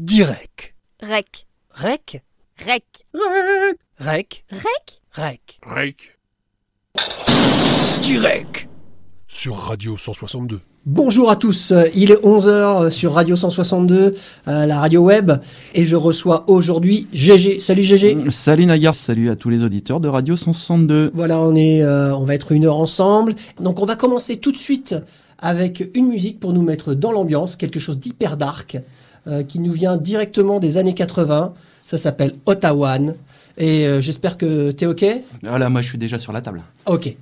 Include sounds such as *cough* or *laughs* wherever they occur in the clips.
Direct. Rec. Rec. Rec? Rec. Rec. Rec? Rec? Direct. Sur Radio 162. Bonjour à tous, il est 11h sur Radio 162, euh, la radio web, et je reçois aujourd'hui GG. Salut GG. Salut Nagar, salut à tous les auditeurs de Radio 162. Voilà, on est, euh, on va être une heure ensemble. Donc on va commencer tout de suite avec une musique pour nous mettre dans l'ambiance, quelque chose d'hyper dark, euh, qui nous vient directement des années 80. Ça s'appelle Ottawa. Et euh, j'espère que t'es ok? Ah là, moi je suis déjà sur la table. Ok.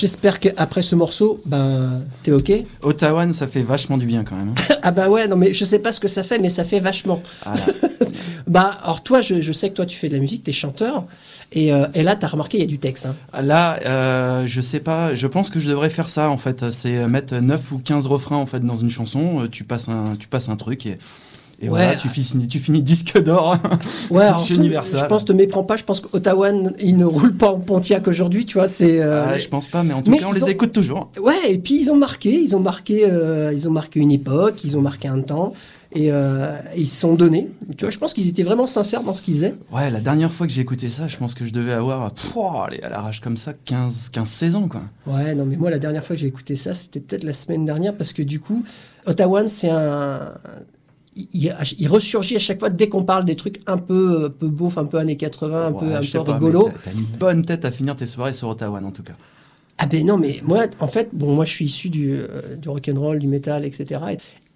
J'espère qu'après ce morceau, ben, t'es ok Ottawa, ça fait vachement du bien quand même. hein. *laughs* Ah bah ouais, non mais je sais pas ce que ça fait, mais ça fait vachement. Ah. *laughs* Bah, alors toi, je, je sais que toi tu fais de la musique, t'es chanteur, et, euh, et là t'as remarqué, il y a du texte. Hein. Là, euh, je sais pas, je pense que je devrais faire ça en fait. C'est mettre 9 ou 15 refrains en fait dans une chanson. Euh, Tu passes un, tu passes un truc et, et voilà, tu finis, tu finis disque d'or. Ouais, *laughs* Chez Universal. je pense, te méprends pas, je pense qu'Ottawa, il ne roule pas en Pontiac aujourd'hui, tu vois, c'est... euh, Ah, je pense pas, mais en tout mais cas, on ils les ont- écoute toujours. Ouais, et puis ils ont marqué, ils ont marqué, euh, ils ont marqué une époque, ils ont marqué un temps, et euh, ils se sont donnés. Tu vois, je pense qu'ils étaient vraiment sincères dans ce qu'ils faisaient. Ouais, la dernière fois que j'ai écouté ça, je pense que je devais avoir, pouah, allez, à l'arrache comme ça, 15, 15, 16 ans quoi. Ouais, non, mais moi, la dernière fois que j'ai écouté ça, c'était peut-être la semaine dernière, parce que du coup, Ottawa, c'est un. Il, il- ressurgit à chaque fois dès qu'on parle des trucs un peu, un peu beauf, un peu années 80, un peu, un peu pas, rigolo. t'as une bonne tête à finir tes soirées sur Ottawa en tout cas. Ah ben non, mais moi, en fait, bon, moi, je suis issu du, euh, du rock'n'roll, du métal, etc.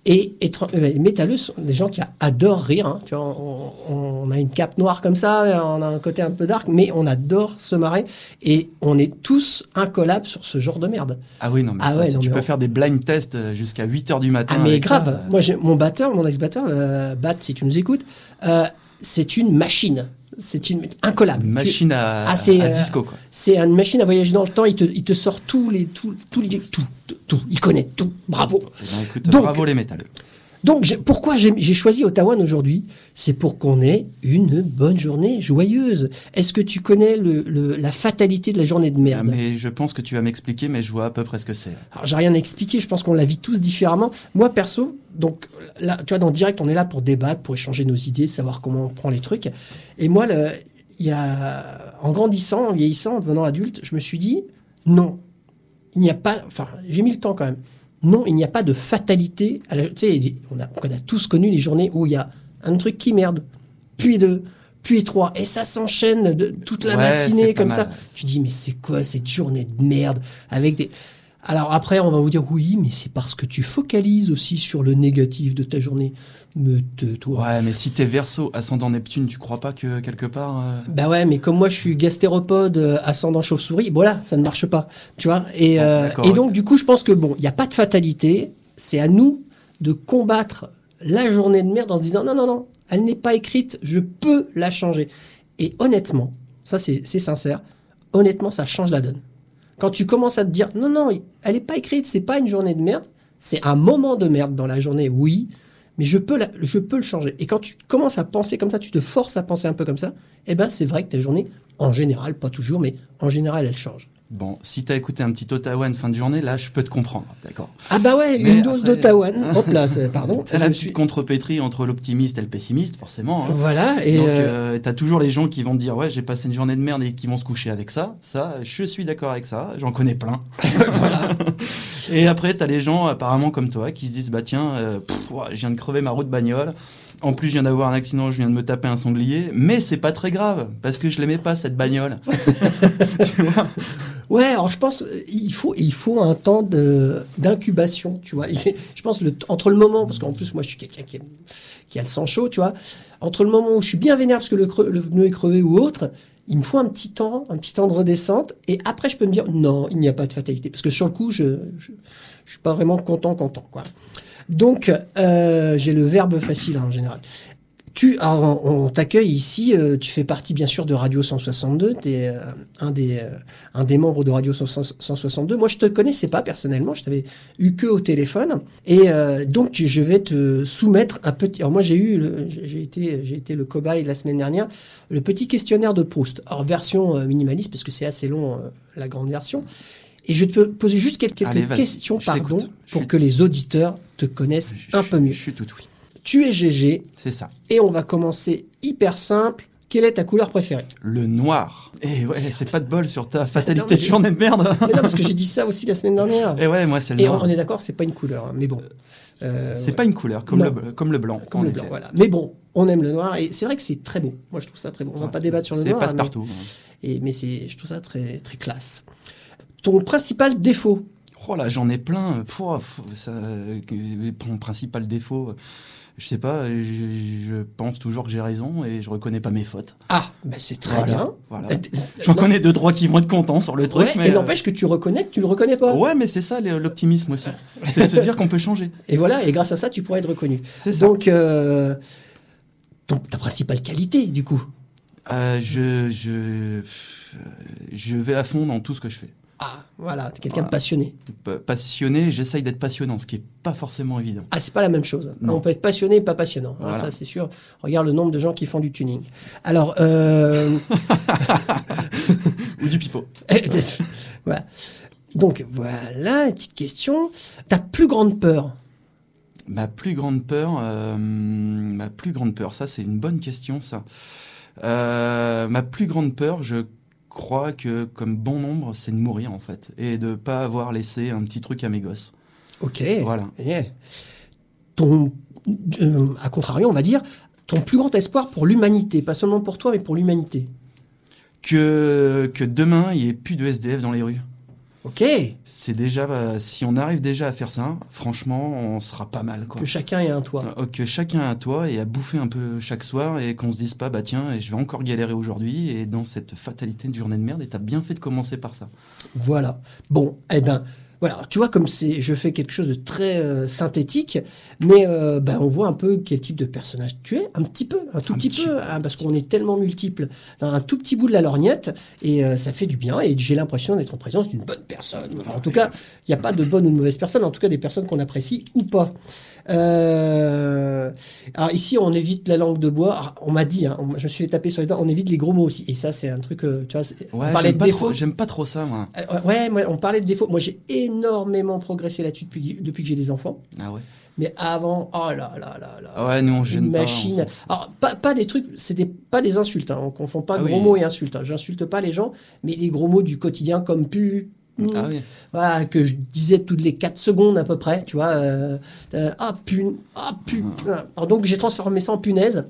Et, étran- euh, les métalleux sont des gens qui adorent rire. hein. Tu vois, on, on- on a une cape noire comme ça, on a un côté un peu dark, mais on adore se marrer. Et on est tous incollables sur ce genre de merde. Ah oui, non, mais Ah ça, ouais, non, tu mais peux on- faire des blind tests euh, jusqu'à 8h du matin. Ah mais avec ça, grave. euh, Moi, j'ai mon batteur, mon ex-batteur, euh, Bat, si tu nous écoutes, euh, c'est une machine. C'est une incollable. Une Tu- machine à, Ah, à euh, disco. C'est une machine à voyager dans le temps. Il te, il te sort tous les, tous, tous les, tout, tout, tout. Il connaît tout. Bravo. Eh ben, écoute, Donc- bravo les métalleux. Donc, pourquoi j'ai choisi Ottawa aujourd'hui? C'est pour qu'on ait une bonne journée joyeuse. Est-ce que tu connais le, le- la fatalité de la journée de merde? Mais je pense que tu vas m'expliquer, mais je vois à peu près ce que c'est. Alors, j'ai rien à expliquer, je pense qu'on la vit tous différemment. Moi, perso, donc, là, tu vois, dans Direct, on est là pour débattre, pour échanger nos idées, savoir comment on prend les trucs. Et moi, il y a, en grandissant, en vieillissant, en devenant adulte, je me suis dit, non, il n'y a pas, enfin, j'ai mis le temps quand même. Non, il n'y a pas de fatalité. à la- Tu sais, on a, on a tous connu les journées où il y a un truc qui merde, puis deux, puis trois, et ça s'enchaîne toute la Ouais, matinée comme ça. Tu dis, mais c'est quoi cette journée de merde avec des. Alors après, on va vous dire, oui, mais c'est parce que tu focalises aussi sur le négatif de ta journée. Me tais-toi. Ouais, mais si t'es verso, ascendant Neptune, tu crois pas que quelque part. euh, Bah ouais, mais comme moi je suis gastéropode euh, ascendant chauve-souris, voilà, ça ne marche pas, tu vois. Et, Bon, euh, et donc du coup, je pense que bon, il n'y a pas de fatalité. C'est à nous de combattre la journée de merde en se disant non, non, non, elle n'est pas écrite, je peux la changer. Et honnêtement, ça c'est sincère, honnêtement, ça change la donne. Quand tu commences à te dire non, non, elle n'est pas écrite, c'est pas une journée de merde, c'est un moment de merde dans la journée, oui, mais je peux, le changer. Et quand tu commences à penser comme ça, tu te forces à penser un peu comme ça, eh ben c'est vrai que ta journée, en général, pas toujours, mais en général, elle change. Bon, si t'as écouté un petit Ottawa fin de journée, là, je peux te comprendre, d'accord. Ah bah ouais, Mais une dose après- d'Ottawa. *laughs* Hop là, pardon. T'as la petite suis- contrepétrie entre l'optimiste et le pessimiste, forcément. hein. Voilà, et Donc, euh, euh, t'as toujours les gens qui vont te dire ouais j'ai passé une journée de merde et qui vont se coucher avec ça. Ça, je suis d'accord avec ça. J'en connais plein. *laughs* *laughs* et après t'as les gens apparemment comme toi qui se disent bah tiens, euh, pff, ouah, je viens de crever ma roue de bagnole. En plus, je viens d'avoir un accident, je viens de me taper un sanglier, mais c'est pas très grave parce que je l'aimais pas cette bagnole. tu vois? Ouais, alors je pense il faut il faut un temps d'incubation, tu vois. Je pense entre le moment parce qu'en plus moi je suis quelqu'un qui, a le sang chaud, tu vois. Entre le moment où je suis bien vénère parce que le, creux- pneu est crevé ou autre, il me faut un petit temps, un petit temps de redescente et après je peux me dire non, il n'y a pas de fatalité parce que sur le coup je je suis pas vraiment content content quoi. Donc euh, j'ai le verbe facile hein, en général. Tu, alors, on, on t'accueille ici. euh, tu fais partie bien sûr de Radio 162. Tu es un des euh, un des membres de Radio 162. Moi, je te connaissais pas personnellement. Je t'avais eu que au téléphone. Et euh, donc, tu- je vais te soumettre un petit. Alors moi, j'ai eu, le- j'ai été j'ai été le cobaye la semaine dernière. Le petit questionnaire de Proust. Alors version euh, minimaliste parce que c'est assez long euh, la grande version. Et je vais te poser juste quelques, Allez, questions, pardon, pour suis- que les auditeurs te connaissent Je- un peu mieux. Je suis tout oui. Tu es GG, C'est ça. et on va commencer hyper simple. Quelle est ta couleur préférée? Le noir. Et ouais, c'est pas de bol sur ta fatalité Non, de journée de merde. Mais non, parce que j'ai dit *laughs* ça aussi la semaine dernière. Et ouais, moi c'est le Et on, noir. on est d'accord, c'est pas une couleur, hein, mais bon. Euh, C'est ouais, pas une couleur comme, Non. le, comme le blanc. comme le blanc, voilà. Mais bon, on aime le noir et c'est vrai que c'est très beau. Moi, je trouve ça très beau. On va pas débattre sur le C'est noir. hein, passe-partout. Mais, et, mais c'est, je trouve ça très, très classe. Ton principal défaut? Oh là, j'en ai plein. Pouah, ça, euh, mon principal défaut, euh, je sais pas, je, je pense toujours que j'ai raison et je reconnais pas mes fautes. Ah, ben c'est très Voilà, bien. voilà. J'en connais deux, trois qui vont être contents sur le truc, ouais, mais. et euh, n'empêche que tu reconnais que tu le reconnais pas. Ouais, mais c'est ça l'optimisme aussi. c'est se dire qu'on peut changer. *laughs* Et voilà, et grâce à ça, tu pourrais être reconnu. C'est ça. Donc, euh, ton- ta principale qualité, du coup? Euh, je, je, je vais à fond dans tout ce que je fais. Ah, voilà, quelqu'un Voilà. de passionné. Pa- Passionné, j'essaye d'être passionnant, ce qui est pas forcément évident. Ah, c'est pas la même chose. Non. On peut être passionné et pas passionnant. hein, Voilà. ça, c'est sûr. Regarde le nombre de gens qui font du tuning. Alors, euh, *laughs* Ou du pipeau. *laughs* voilà. Donc, voilà, une petite question. Ta plus grande peur? Ma plus grande peur, euh, ma plus grande peur, ça c'est une bonne question ça. Euh, ma plus grande peur, je crois que comme bon nombre, c'est de mourir en fait et de pas avoir laissé un petit truc à mes gosses. Ok. Voilà. Yeah. Ton, euh, à contrario, on va dire, ton plus grand espoir pour l'humanité, pas seulement pour toi, mais pour l'humanité. Que que demain il y ait plus de SDF dans les rues. Ok. C'est déjà, euh, si on arrive déjà à faire ça, franchement, on sera pas mal. Quoi. Que chacun ait un toit. Euh, Que chacun a toi et à bouffer un peu chaque soir et qu'on se dise pas, bah tiens, je vais encore galérer aujourd'hui et dans cette fatalité de journée de merde, et t'as bien fait de commencer par ça. Voilà. Bon, eh ben, voilà. Tu vois, comme c'est, je fais quelque chose de très euh, synthétique, mais euh, ben, on voit un peu quel type de personnage tu es, un petit peu, un tout Un petit, petit peu, hein, parce qu'on est tellement multiples dans un tout petit bout de la lorgnette, et euh, ça fait du bien, et j'ai l'impression d'être en présence d'une bonne personne. Enfin, en tout cas, il n'y a pas de bonne ou de mauvaise personne, en tout cas des personnes qu'on apprécie ou pas. Alors ici, on évite la langue de bois. Alors, on m'a dit, hein, on- je me suis fait taper sur les doigts, on évite les gros mots aussi. Et ça, c'est un truc, tu vois, on parlait de défauts. j'aime pas trop ça, moi. Ouais, moi, on parlait de défauts. Moi, j'ai énormément progressé là-dessus depuis, depuis que j'ai des enfants. Ah ouais. Mais avant, oh là là là là. Ah ouais, nous on gêne une machine. Alors, pas, pas des trucs, c'était pas des insultes. Hein. On confond pas Ah gros oui. mots et insultes. hein. J'insulte pas les gens, mais des gros mots du quotidien comme pu. Ah oui. Voilà, que je disais toutes les 4 secondes à peu près, tu vois. euh, euh, ah, pun, ah, pu. Alors, donc, j'ai transformé ça en punaise,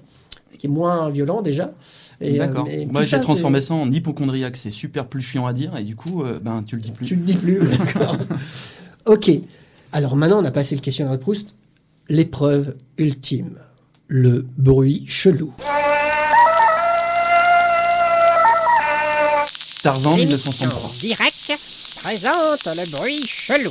qui est moins violent déjà. Et, euh, D'accord. Moi j'ai ça, transformé c'est- ça en hypochondriaque, c'est super plus chiant à dire et du coup, euh, ben tu le dis plus. Tu le dis plus, *laughs* d'accord. ok. Alors maintenant, on a passé le questionnaire de Proust. L'épreuve ultime. Le bruit chelou. Tarzan L'émission 1963. Direct présente le bruit chelou.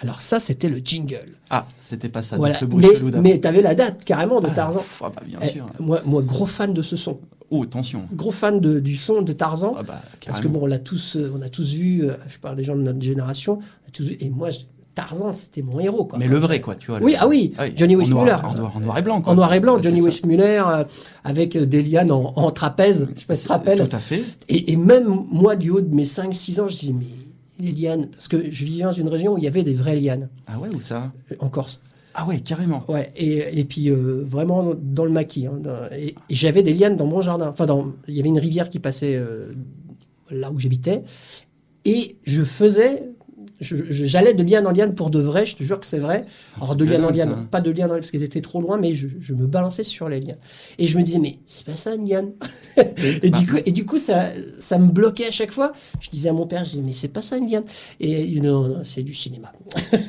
Alors ça, c'était le jingle. Ah, c'était pas ça. voilà. le bruit Mais, chelou mais t'avais la date carrément de Ah, Tarzan. pff, ah bah, bien Eh, sûr. moi, moi, gros fan de ce son. Oh, attention. Gros fan de- du son de Tarzan. Ah bah, Parce que bon, on l'a tous, euh, on a tous vu. euh, je parle des gens de notre génération. on a tous vu- et moi, je- Tarzan, c'était mon héros. Quoi. Mais le vrai, quoi, tu vois. Oui, le- ah oui, oui, Johnny Weissmuller. En, noir, en noir et blanc, quoi. En noir et blanc, Johnny. Weissmuller euh, avec des lianes en, en trapèze. Je sais pas si tu te rappelles. Tout à fait. Et, et même moi, du haut de mes 5-6 ans, je disais, mais les lianes. Parce que je vivais dans une région où il y avait des vraies lianes, Ah ouais, ou ça? Euh, en Corse. Ah ouais, carrément. Ouais, et, et puis euh, vraiment dans le maquis. hein, dans- et et j'avais des lianes dans mon jardin. Enfin, dans, il y avait une rivière qui passait euh, là où j'habitais. Et je faisais. J'allais de liane en liane pour de vrai, je te jure que c'est vrai. Alors de c'est liane en liane, ça. pas de liane en liane parce qu'elles étaient trop loin, mais je, je me balançais sur les lianes. Et je me disais, mais c'est pas ça une liane. *laughs* et, Bah. du coup, et du coup, ça, ça me bloquait à chaque fois. Je disais à mon père, je disais, mais c'est pas ça une liane. Et il dit, non, non, c'est du cinéma.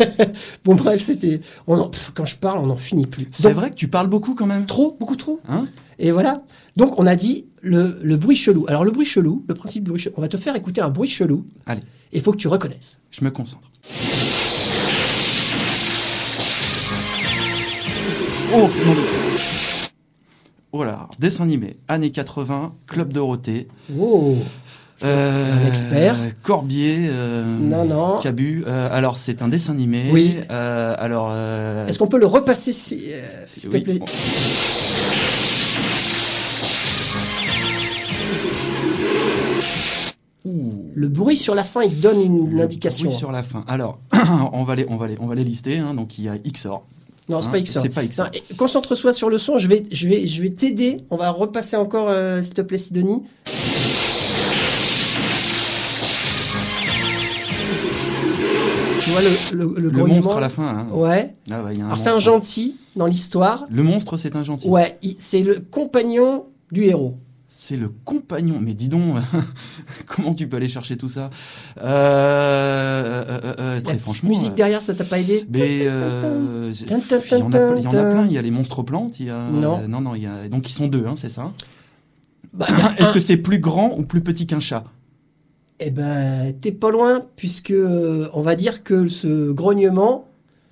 *laughs* bon, bref, c'était. Quand je parle, on n'en finit plus. C'est vrai que tu parles beaucoup quand même. Trop, beaucoup trop. Hein? Et voilà. Donc, on a dit le, le bruit chelou. Alors, le bruit chelou, le principe du bruit chelou, on va te faire écouter un bruit chelou. Allez, il faut que tu reconnaisses. je me concentre. Oh, mon Dieu. Oh là, dessin animé, années 80, Club Dorothée. Oh, Euh, Un expert. Corbier. euh, Non, non. Cabu. Euh, alors, c'est un dessin animé. Oui. Euh, alors. est-ce qu'on peut le repasser, si- euh, si- s'il te oui. plaît? Le bruit sur la fin, il donne une Le indication. bruit sur la fin. Alors, *clears throat* on va les, on va les, on va les lister. hein. Donc, il y a XOR. Non, c'est Hein, pas XOR. c'est pas XOR. Non, et Concentre-toi sur le son. Je vais, je vais, je vais t'aider. On va repasser encore, euh, s'il te plaît, Sidonie. Tu vois le, le, le, Le monstre à la fin. hein. Ouais. Ah bah, il y a un Alors c'est un gentil dans l'histoire. Le monstre, c'est un gentil. Ouais, c'est le compagnon du héros. C'est le compagnon. Mais dis donc, *laughs* comment tu peux aller chercher tout ça? Euh, euh, euh, La Très petite franchement. musique derrière, ça t'a pas aidé? Mais il y en a, il y en a plein. Il y a les monstres plantes. Il y a, Non. non, non. Il y a, donc ils sont deux, hein, c'est ça? Bah, *clears throat* Est-ce que c'est plus grand ou plus petit qu'un chat? Eh ben, t'es pas loin, puisque on va dire que ce grognement,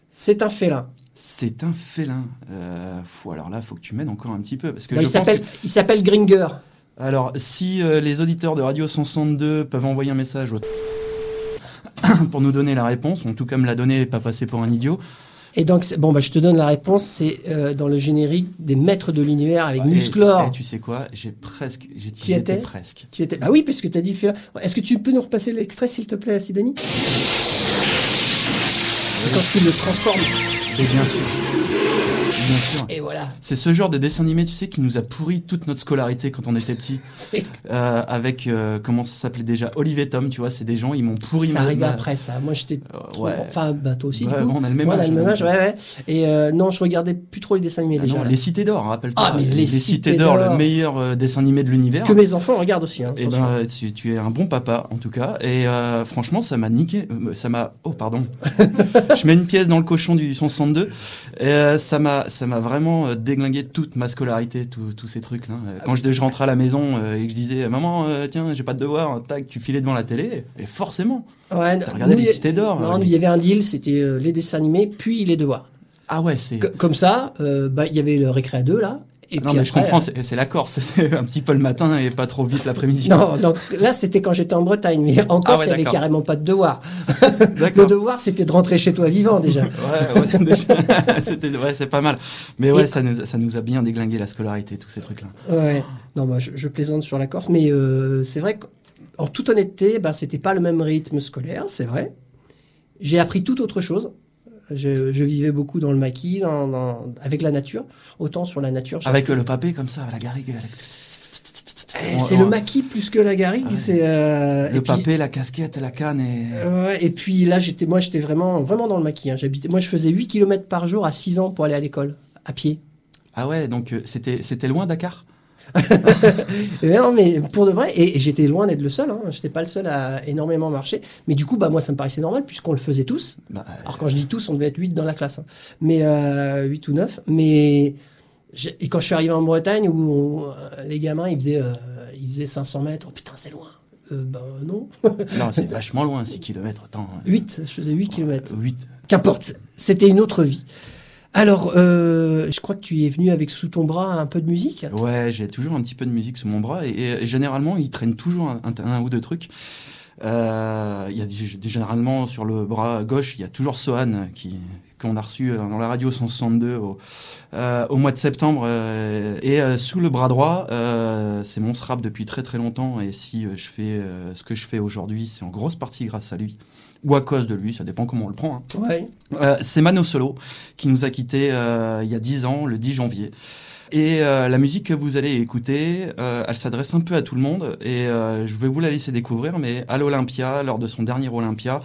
c'est un félin. C'est un félin. Euh, fou, alors là, faut que tu m'aides encore un petit peu parce que Bah, je il pense s'appelle, que- il s'appelle Gringer. Alors, si euh, les auditeurs de Radio 162 peuvent envoyer un message au *coughs* pour nous donner la réponse, ou en tout cas me la donner et pas passer pour un idiot. Et donc, bon, bah, je te donne la réponse. C'est euh, dans le générique des Maîtres de l'univers avec Et- Musclor. et tu sais quoi J'ai presque. J'y étais presque. Tu étais- Bah oui, parce que t'as dit félin. Est-ce que tu peux nous repasser l'extrait, s'il te plaît, Sidonie C'est quand il le transforme. Et bien sûr. Bien sûr. Et voilà. C'est ce genre de dessin animé, tu sais, qui nous a pourri toute notre scolarité quand on était petit. *laughs* Euh, avec, euh, comment ça s'appelait déjà? Olivier Tom, tu vois, c'est des gens, ils m'ont pourri Ça ma- arrivait ma- après ça. Moi, j'étais Euh, trop... ouais. Enfin, bah, toi aussi, Ouais, du coup. on a le même Ouais, on a âge, le même donc, âge, ouais, ouais. Et euh, non, je regardais plus trop les dessins animés Ah déjà. non, les Cités d'Or, rappelle-toi. Ah, mais les Cités d'Or, le meilleur euh, dessin animé de l'univers. Que mes enfants regardent aussi. Hein, Et attention. ben, tu, tu es un bon papa, en tout cas. Et euh, franchement, ça m'a niqué. euh, Ça m'a. Oh, pardon. *laughs* je mets une pièce dans le cochon du 162. Et euh, ça m'a, ça m'a vraiment euh, déglingué toute ma scolarité, tous ces trucs-là. Euh, Quand je, je rentrais à la maison euh, et que je disais, maman, euh, tiens, j'ai pas de devoir, tac, tu filais devant la télé. Et forcément. Ouais, T'as regardé nous, les Cités d'Or, Non, il y avait un deal, c'était les dessins animés, puis les devoirs. Ah ouais, c'est. Co- comme ça, euh, bah, il y avait le récré à deux, là. Et non, mais je comprends, c'est c'est la Corse. *laughs* C'est un petit peu le matin et pas trop vite l'après-midi. Non, donc là, c'était quand j'étais en Bretagne. Mais encore, Ah ouais, il y avait carrément pas de devoir. *laughs* Le devoir, c'était de rentrer chez toi vivant, déjà. *laughs* Ouais, ouais, déjà, c'était, ouais, c'est pas mal. Mais ouais, Et- ça nous, ça nous a bien déglingué la scolarité, tous ces trucs-là. Ouais. Non, moi, je, je plaisante sur la Corse, mais euh, c'est vrai qu'en toute honnêteté, bah, c'était pas le même rythme scolaire, c'est vrai. J'ai appris tout autre chose. Je, je vivais beaucoup dans le maquis, dans, dans- avec la nature. Autant sur la nature. Avec le papé comme ça, la garrigue. Eh, C'est le maquis plus que la garrigue. Ah c'est euh, Le et puis- papé, la casquette, la canne et. Ouais, et puis là, j'étais, moi, j'étais vraiment, vraiment dans le maquis. hein. J'habitais, moi, je faisais 8 km par jour à 6 ans pour aller à l'école, à pied. Ah ouais, donc euh, c'était, c'était loin Dakar? *laughs* non, mais pour de vrai, et, et j'étais loin d'être le seul. Hein. J'étais pas le seul à énormément marcher. Mais du coup, bah, moi, ça me paraissait normal puisqu'on le faisait tous. Bah, Alors, quand je dis tous, on devait être 8 dans la classe. hein. Mais euh, 8 ou 9. Mais et quand je suis arrivé en Bretagne où on- euh, les gamins, ils faisaient, euh, ils faisaient 500 mètres. Oh, putain, c'est loin. Euh, ben non. *laughs* Non, c'est vachement loin, 6 km. Attends. 8, je faisais 8 km. 8. Qu'importe, c'était une autre vie. Alors, euh, je crois que tu es venu avec sous ton bras un peu de musique. Ouais, j'ai toujours un petit peu de musique sous mon bras et, généralement, il traîne toujours un, ou deux trucs. Euh, généralement sur le bras gauche, il y a toujours Sohan qui qu'on a reçu dans la radio 162 au, euh, au mois de septembre. et sous le bras droit, c'est mon rap depuis très très longtemps. Et si je fais ce que je fais aujourd'hui, c'est en grosse partie grâce à lui ou à cause de lui, ça dépend comment on le prend. hein. Ouais. Euh, c'est Mano Solo qui nous a quittés euh, il y a 10 ans, le 10 janvier. Et euh, la musique que vous allez écouter, euh, elle s'adresse un peu à tout le monde et euh, je vais vous la laisser découvrir. Mais à l'Olympia, lors de son dernier Olympia,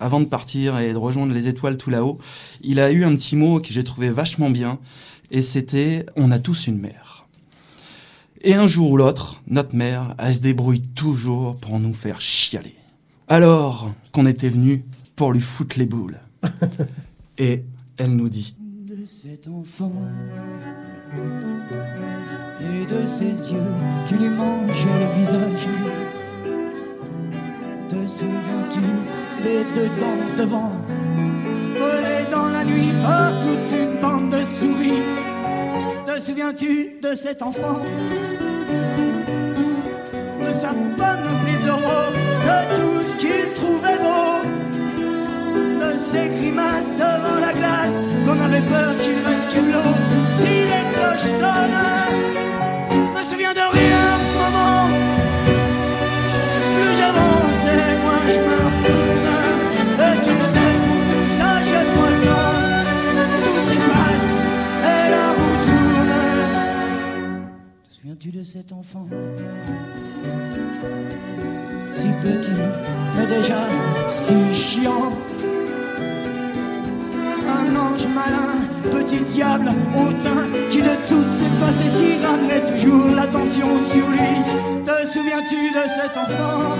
avant de partir et de rejoindre les étoiles tout là-haut, il a eu un petit mot que j'ai trouvé vachement bien et c'était « On a tous une mère ». Et un jour ou l'autre, notre mère, elle se débrouille toujours pour nous faire chialer. Alors qu'on était venu pour lui foutre les boules. *laughs* Et elle nous dit de cet enfant et de ses yeux qui lui mangeaient le visage. Te souviens-tu des deux dents devant volées dans la nuit par toute une bande de souris? Te souviens-tu de cet enfant de sa bonne euros, de tout ce qu'il trouvait beau. De ses grimaces devant la glace qu'on avait peur qu'il reste l'eau. Si les cloches sonnent me souviens de rien de cet enfant. Si petit mais déjà si chiant. Un ange malin, petit diable hautain, qui de toutes ses faces et s'y ramenait toujours l'attention sur lui. Te souviens-tu de cet enfant?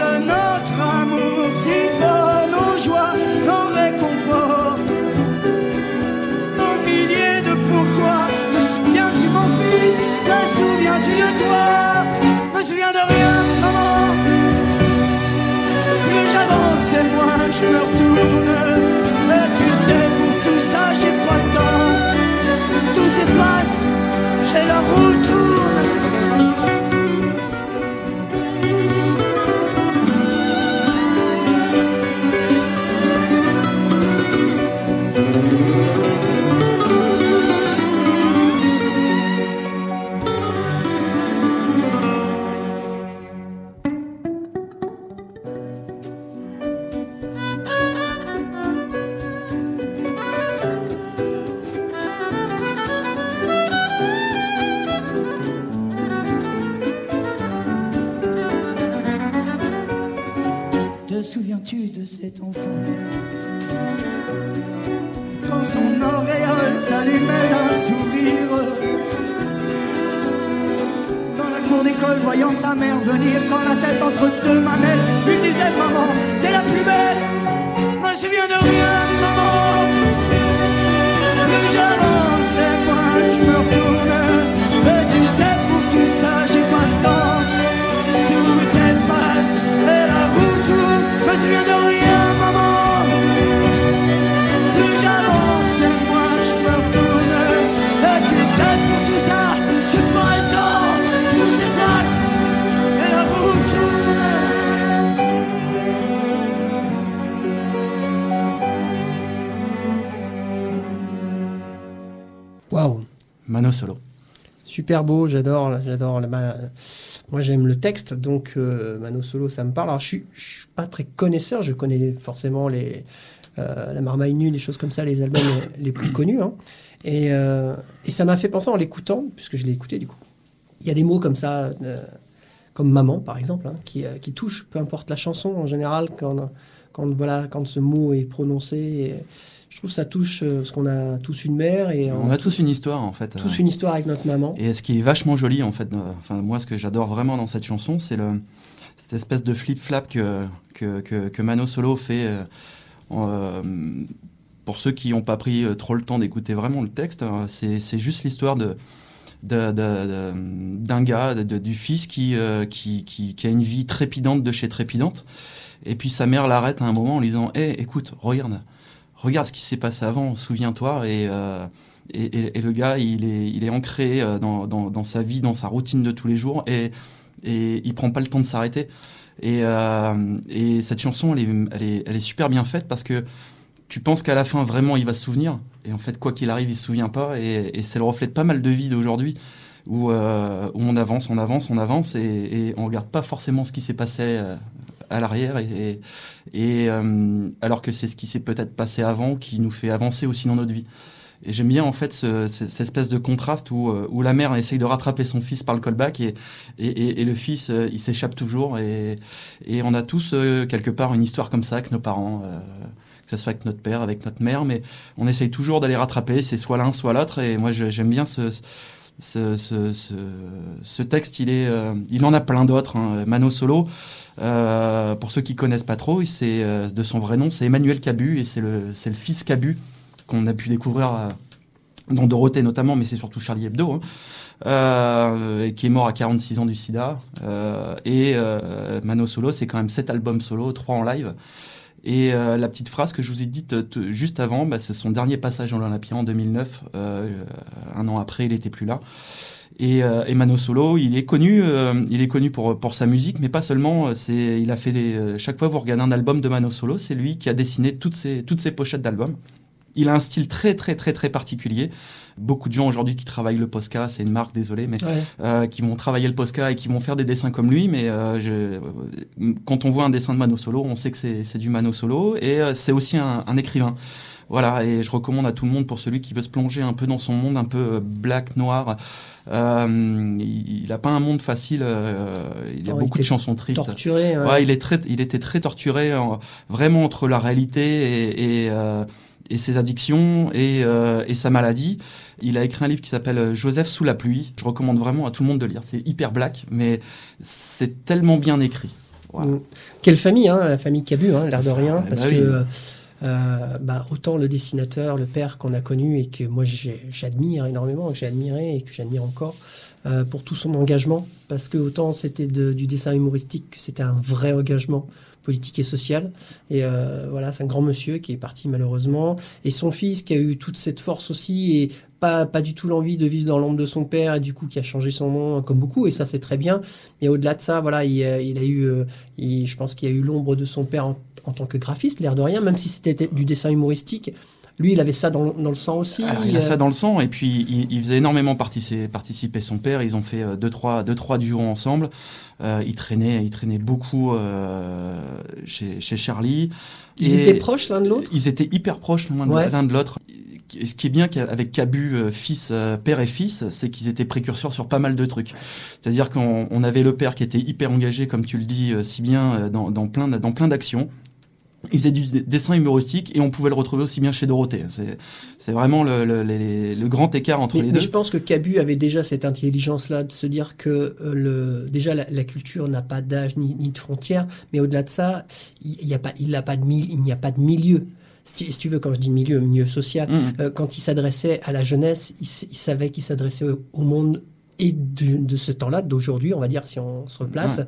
De notre amour si fort, nos joies, nos souviens de rien, maman plus j'avance et moins je me retourne. Et tu sais, pour tout ça, j'ai pas le temps. Tout s'efface et la roue Waouh Mano Solo. Super beau, j'adore, j'adore. Moi, j'aime le texte, donc euh, Mano Solo, ça me parle. Alors, je suis, je suis pas très connaisseur, je connais forcément les euh, la Marmaille nue, des choses comme ça, les albums les, les plus connus. hein. Et, euh, et ça m'a fait penser en l'écoutant, puisque je l'ai écouté du coup. Il y a des mots comme ça, comme maman par exemple, hein, qui, qui touchent, peu importe la chanson en général, quand, quand, voilà, quand ce mot est prononcé. et je trouve que ça touche, euh, parce qu'on a tous une mère et On a tous une histoire en fait. tous Euh, une histoire avec notre maman. Et ce qui est vachement joli, en fait, enfin, moi, ce que j'adore vraiment dans cette chanson, c'est le, cette espèce de flip-flap que, que, que, que Mano Solo fait. euh, pour ceux qui n'ont pas pris trop le temps d'écouter vraiment le texte, euh, c'est juste l'histoire de d'un gars, de- du fils qui, euh, qui, qui, qui a une vie trépidante de chez trépidante. Et puis sa mère l'arrête à un moment en lui disant Hé, écoute, regarde, regarde ce qui s'est passé avant, souviens-toi. Et, euh, le gars, il est, ancré euh, dans, dans, sa vie, dans sa routine de tous les jours, et, et il prend pas le temps de s'arrêter. Et, euh, et cette chanson, elle est, super bien faite parce que tu penses qu'à la fin, vraiment, il va se souvenir. Et en fait, quoi qu'il arrive, il se souvient pas. Et, et c'est le reflet de pas mal de vies d'aujourd'hui où, on avance, on avance, on avance et, et on regarde pas forcément ce qui s'est passé à l'arrière. Et, euh, alors que c'est ce qui s'est peut-être passé avant qui nous fait avancer aussi dans notre vie. Et j'aime bien en fait ce- ce- cette espèce de contraste où, euh, où la mère essaye de rattraper son fils par le callback et, et, le fils euh, il s'échappe toujours et, on a tous quelque part une histoire comme ça avec nos parents, que ce soit avec notre père, avec notre mère, mais on essaye toujours d'aller rattraper, c'est soit l'un soit l'autre et moi j'aime bien ce, ce, texte, euh, il en a plein d'autres. hein. Mano Solo, euh, pour ceux qui connaissent pas trop, c'est euh, de son vrai nom, c'est Emmanuel Cabu et c'est le, fils Cabu qu'on a pu découvrir dans Dorothée notamment, mais c'est surtout Charlie Hebdo, hein, qui est mort à 46 ans du sida. Et Mano Solo, c'est quand même 7 albums solo, 3 en live. Et euh, la petite phrase que je vous ai dite euh, juste avant, bah, c'est son dernier passage dans l'Olympia en 2009. Euh, un an après, il était plus là. Et, euh, Mano Solo, il est connu, euh, il est connu pour pour sa musique, mais pas seulement. euh, C'est, il a fait des, euh, chaque fois vous regardez un album de Mano Solo, c'est lui qui a dessiné toutes ses toutes ses pochettes d'albums. Il a un style très très très très particulier. Beaucoup de gens aujourd'hui qui travaillent le Posca, c'est une marque, désolé, mais Ouais. euh, qui vont travailler le Posca et qui vont faire des dessins comme lui. Mais euh, je, euh, quand on voit un dessin de Mano Solo, on sait que c'est c'est du Mano Solo et euh, c'est aussi un, un écrivain. Voilà, et je recommande à tout le monde pour celui qui veut se plonger un peu dans son monde un peu euh, black, noir. Euh, il n'a pas un monde facile. euh, il y a il beaucoup de chansons tristes. Torturé. ouais. Ouais, il est très, il était très torturé, euh, vraiment entre la réalité et, et, euh, et ses addictions et, euh, et sa maladie. Il a écrit un livre qui s'appelle euh, Joseph sous la pluie. Je recommande vraiment à tout le monde de lire. C'est hyper black, mais c'est tellement bien écrit. Mm. Quelle famille, hein, la famille Cabu, hein, l'air de rien, Ah, parce bah que oui. euh, bah, autant le dessinateur, le père qu'on a connu et que moi j'admire énormément, que j'ai admiré et que j'admire encore euh, pour tout son engagement, parce que autant c'était du dessin humoristique que c'était un vrai engagement politique et social. Et euh, voilà, c'est un grand monsieur qui est parti malheureusement, et son fils qui a eu toute cette force aussi et pas, pas du tout l'envie de vivre dans l'ombre de son père et du coup qui a changé son nom comme beaucoup et ça c'est très bien. Mais au-delà de ça voilà il, il a eu euh, je pense qu'il a eu l'ombre de son père en, en tant que graphiste l'air de rien même si c'était du dessin humoristique lui il avait ça dans, le- dans le sang aussi Alors, il a euh, ça dans le sang et puis il, il faisait énormément participer, participer son père. Ils ont fait euh, deux trois deux trois duos ensemble. Euh, il traînait il traînait beaucoup euh, chez, chez Charlie. ils Et étaient proches l'un de l'autre? Ils étaient hyper proches l'un de- Ouais. l'un de l'autre. Et ce qui est bien qu'avec Cabu, euh, fils, père et fils, c'est qu'ils étaient précurseurs sur pas mal de trucs. C'est-à-dire qu'on on avait le père qui était hyper engagé, comme tu le dis si bien, dans, dans plein, dans plein d'actions. Il faisait du dessin humoristique et on pouvait le retrouver aussi bien chez Dorothée. C'est, vraiment le, le- les- le grand écart entre Mais, les mais deux. je pense que Cabu avait déjà cette intelligence-là de se dire que euh, le, déjà la, la culture n'a pas d'âge ni, ni de frontières, mais au-delà de ça, il n'y a pas, il a pas de mil- il n'y a pas de milieu. Si tu, veux, quand je dis milieu, milieu social, Mhm. euh, quand il s'adressait à la jeunesse, il, savait qu'il s'adressait au, au monde et de ce temps-là, d'aujourd'hui, on va dire, si on se replace,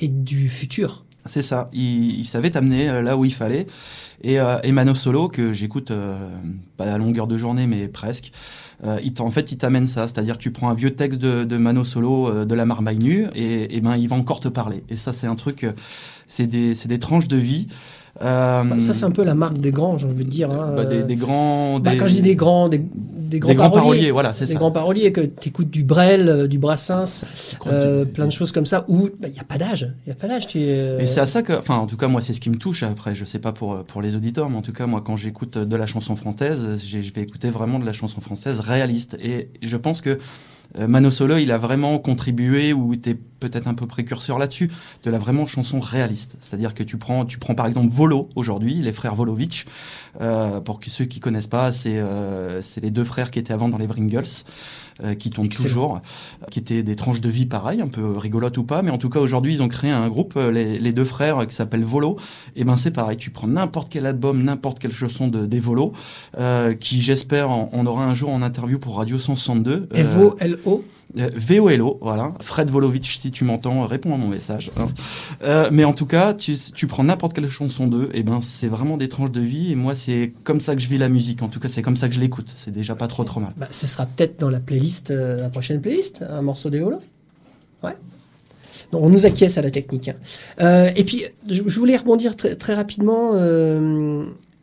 et du futur. C'est ça. Il, il savait t'amener euh, là où il fallait. Et, euh, et Mano Solo, que j'écoute euh, pas à longueur de journée, mais presque, euh, il t'en- en fait, il t'amène ça. C'est-à-dire tu prends un vieux texte de, de Mano Solo euh, de la marmaille nue et, et ben, il va encore te parler. Et ça, c'est un truc, euh, c'est des, c'est des tranches de vie. Euh, Bah, ça, c'est un peu la marque des grands, j'ai envie de dire. hein, bah, des, des grands. bah, des- quand je dis des grands, des, des grands des grands paroliers, paroliers, voilà, c'est des ça. grands paroliers, que tu écoutes du Brel, euh, du Brassens, euh, des- plein de choses comme ça, où il n'y a pas d'âge. Il a pas d'âge. Tu, Et c'est à ça que, enfin, en tout cas, moi, c'est ce qui me touche. Après, je sais pas pour, pour les auditeurs, mais en tout cas, moi, quand j'écoute de la chanson française, je vais écouter vraiment de la chanson française réaliste. Et je pense que Mano Solo, il a vraiment contribué, ou était peut-être un peu précurseur là-dessus, de la vraiment chanson réaliste. C'est-à-dire que tu prends, tu prends par exemple Volo aujourd'hui, les frères Volovitch. Euh, pour ceux qui connaissent pas, c'est euh, les deux frères qui étaient avant dans les Bringles, euh, qui Excellent. toujours, qui étaient des tranches de vie pareilles, un peu rigolotes ou pas, mais en tout cas aujourd'hui ils ont créé un groupe, euh, les, les deux frères, euh, qui s'appelle Volo. Et ben c'est pareil, tu prends n'importe quel album, n'importe quelle chanson de des Volo, euh, qui j'espère on, aura un jour en interview pour Radio 162. euh, F-O-L-O. Euh, VOLO, voilà. Fred Volovitch, si tu m'entends, réponds à mon message. hein. Euh, mais en tout cas, tu, prends n'importe quelle chanson d'eux, et ben c'est vraiment des tranches de vie. Et moi, c'est comme ça que je vis la musique. En tout cas, c'est comme ça que je l'écoute. C'est déjà pas trop trop mal. Bah, ce sera peut-être dans la playlist, euh, la prochaine playlist, un morceau des Holo. Ouais. On nous acquiesce à la technique. hein. Et puis, je, je voulais rebondir très, très rapidement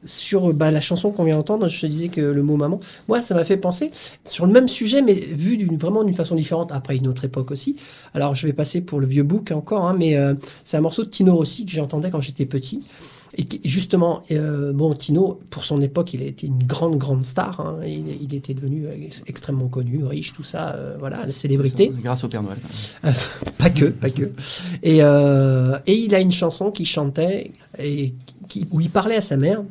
sur bah, la chanson qu'on vient d'entendre. Je te disais que le mot maman, moi, ça m'a fait penser sur le même sujet, mais vu d'une vraiment d'une façon différente, après une autre époque aussi. Alors, je vais passer pour le vieux bouc encore, hein, mais euh, c'est un morceau de Tino Rossi que j'entendais quand j'étais petit. Et qui- justement, euh, bon, Tino, pour son époque, il a été une grande, grande star. hein. il, il était devenu ex- extrêmement connu, riche, tout ça, euh, voilà, la célébrité. Grâce au Père Noël. Pas que, pas que. Et, euh, et il a une chanson qu'il chantait et qui, où il parlait à sa mère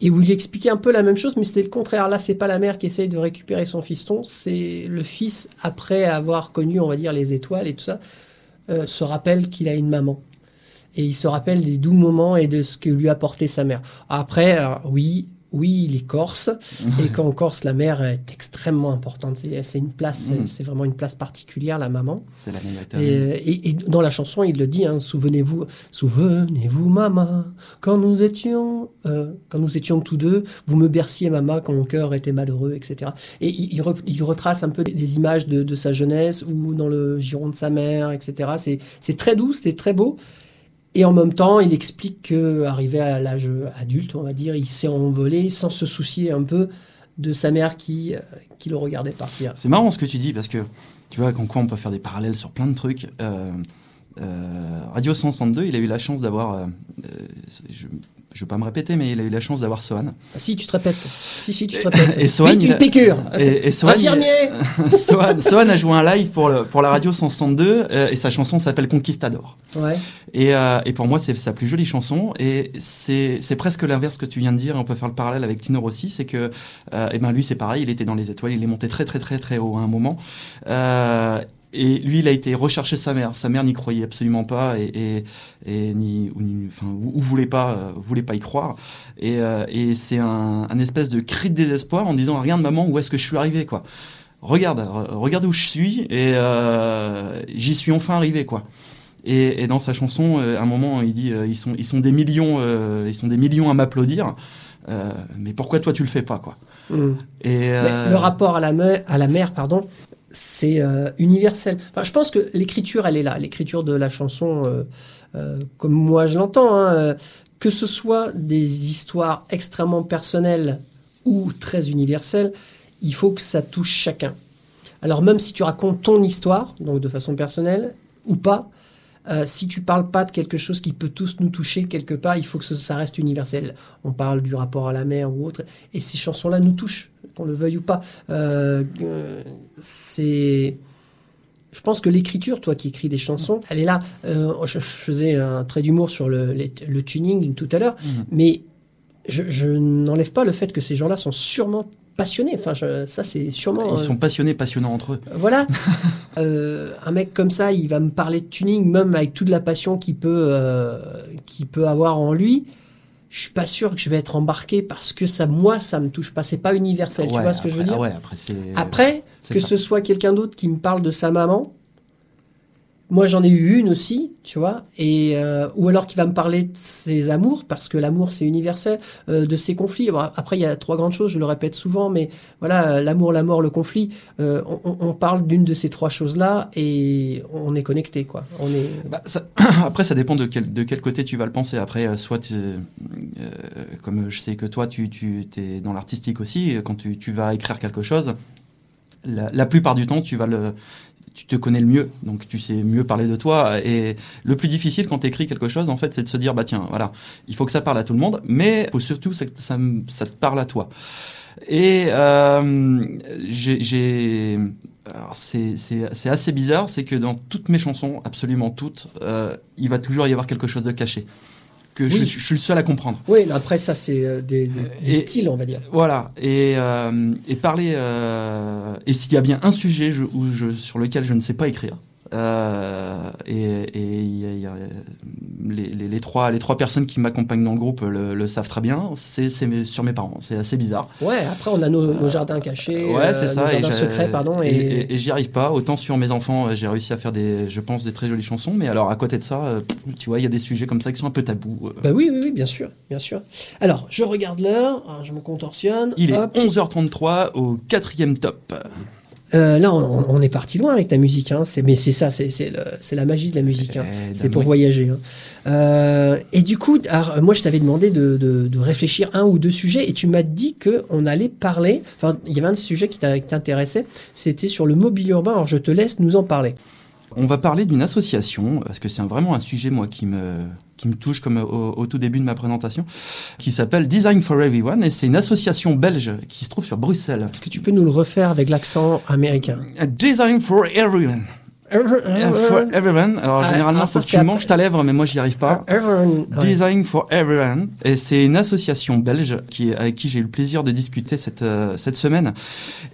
et où il expliquait un peu la même chose, mais c'était le contraire. Là, c'est pas la mère qui essaye de récupérer son fiston, c'est le fils après avoir connu, on va dire, les étoiles et tout ça, euh, se rappelle qu'il a une maman. Et il se rappelle des doux moments et de ce que lui a apporté sa mère. Après, euh, oui, oui, il est corse. et qu'en Corse, la mère est extrêmement importante. C'est une place, Mhm. c'est vraiment une place particulière, la maman. C'est la meilleure Et, et- et dans la chanson, il le dit, hein, souvenez-vous, souvenez-vous, maman, quand nous étions, euh, quand nous étions tous deux, vous me berciez, maman, quand mon cœur était malheureux, etc. Et il, il re- il retrace un peu des, des images de, de sa jeunesse ou dans le giron de sa mère, etc. C'est très doux, c'est très beau. Et en même temps, il explique que, arrivé à l'âge adulte, on va dire, il s'est envolé sans se soucier un peu de sa mère qui, euh, qui le regardait partir. C'est marrant ce que tu dis parce que tu vois, qu'en quoi on peut faire des parallèles sur plein de trucs. Euh, euh, Radio 162, il a eu la chance d'avoir. Je ne veux pas me répéter, mais il a eu la chance d'avoir Sohan. Ah, Si, tu te répètes. Si, si, tu te répètes. et Sohan, Vite, il une piqûre. et- et Sohan, il-. *laughs* Sohan, Sohan a joué un live pour, le- pour la radio 162 euh, et sa chanson s'appelle Conquistador. Ouais. Et, euh, et pour moi, c'est sa plus jolie chanson. Et c'est c'est presque l'inverse que tu viens de dire. On peut faire le parallèle avec Tino Rossi. C'est que, euh, et ben lui, c'est pareil. Il était dans les étoiles. Il est monté très, très, très, très haut à un moment. Et lui, il a été rechercher sa mère. Sa mère n'y croyait absolument pas et, et, et ni, ou, ni- enfin, ou, ou voulait pas, euh, voulait pas y croire. Et, euh, et c'est un, un espèce de cri de désespoir en disant regarde maman, où est-ce que je suis arrivé quoi. Regarde, re- regarde où je suis et euh, j'y suis enfin arrivé quoi. Et, et dans sa chanson, euh, à un moment, il dit euh, ils sont ils sont des millions, euh, ils sont des millions à m'applaudir. Euh, mais pourquoi toi tu le fais pas quoi Mm. Et euh, le rapport à la, mer, à la mer, pardon, c'est euh, universel. Enfin, je pense que l'écriture, elle est là. L'écriture de la chanson, euh, euh, comme moi je l'entends, hein, euh, que ce soit des histoires extrêmement personnelles ou très universelles, il faut que ça touche chacun. Alors même si tu racontes ton histoire, donc de façon personnelle ou pas, euh, si tu parles pas de quelque chose qui peut tous nous toucher quelque part, il faut que ça reste universel. On parle du rapport à la mer ou autre, et ces chansons-là nous touchent, qu'on le veuille ou pas. Euh, euh, c'est je pense que l'écriture, toi qui écris des chansons, elle est là. Euh, je, faisais un trait d'humour sur le, tuning tout à l'heure, Mhm. mais je, je n'enlève pas le fait que ces gens-là sont sûrement passionnés. Enfin, je- ça, c'est sûrement. Ils euh, sont passionnés, passionnants entre eux. Voilà. *laughs* Euh, un mec comme ça, il va me parler de tuning, même avec toute la passion qu'il peut, euh, qu'il peut avoir en lui. Je suis pas sûr que je vais être embarqué parce que ça, moi, ça me touche pas. C'est pas universel. tu vois ce que je veux dire? après, que ça. ce soit quelqu'un d'autre qui me parle de sa maman, moi j'en ai eu une aussi, tu vois, et euh, ou alors qui va me parler de ses amours parce que l'amour c'est universel, euh, de ses conflits. Bon, après il y a trois grandes choses, je le répète souvent, mais voilà, l'amour, la mort, le conflit, euh, on, parle d'une de ces trois choses là et on est connecté quoi. On est Bah, *clears throat* après, ça dépend de quel, de quel côté tu vas le penser. Après, soit, comme je sais que toi, tu, tu es dans l'artistique aussi, quand tu, tu vas écrire quelque chose, la plupart du temps, tu vas le, tu te connais le mieux, donc tu sais mieux parler de toi. Et le plus difficile quand tu écris quelque chose, en fait, c'est de se dire, bah tiens, voilà, il faut que ça parle à tout le monde, mais surtout que ça, te parle à toi. Et euh, j'ai- c'est assez bizarre, c'est que dans toutes mes chansons, absolument toutes, euh, il va toujours y avoir quelque chose de caché que Oui. je suis le seul à comprendre. oui. Après ça c'est euh, des, des- des Et- styles on va dire. Voilà, et, euh, et parler. euh, et s'il y a bien un sujet je- où je, sur lequel je ne sais pas écrire, euh, et, et il y a- il y a, les, les- les trois, les trois personnes qui m'accompagnent dans le groupe le, le savent très bien, c'est sur mes parents. C'est assez bizarre. Ouais. Après on a nos, nos jardins cachés, ouais, euh, c'est ça. nos et jardins j'ai- secrets, pardon. Et, Et, et- et j'y arrive pas. Autant sur mes enfants, euh, j'ai réussi à faire des, je pense, des très jolies chansons, mais alors à côté de ça, euh, tu vois, il y a des sujets comme ça qui sont un peu tabous. euh. Bah oui, oui, oui, bien sûr, bien sûr. Alors, je regarde l'heure, alors, je me contorsionne. Il est hop. 11h33 au quatrième top. Euh, là, on, est parti loin avec la musique, hein. Mais c'est ça, c'est, la magie de la musique. hein. Eh, C'est pour voyager. hein. Euh, et du coup, alors, moi, je t'avais demandé de, de- de réfléchir un ou deux sujets, et tu m'as dit que on allait parler. Enfin, il y avait un sujet qui t'intéressait. C'était sur le mobilier urbain. Alors, je te laisse nous en parler. On va parler d'une association, parce que c'est vraiment un sujet, moi, qui me, qui me touche comme au, au tout début de ma présentation, qui s'appelle Design for Everyone, et c'est une association belge qui se trouve sur Bruxelles. Est-ce que tu peux nous le refaire avec l'accent américain? Design for Everyone. Euh, for everyone. Alors, Ah, généralement, ah, ça, tu manges ta lèvre, mais moi, j'y arrive pas. Everyone. Design for Everyone. Et c'est une association belge qui, avec qui j'ai eu le plaisir de discuter cette, euh, cette semaine.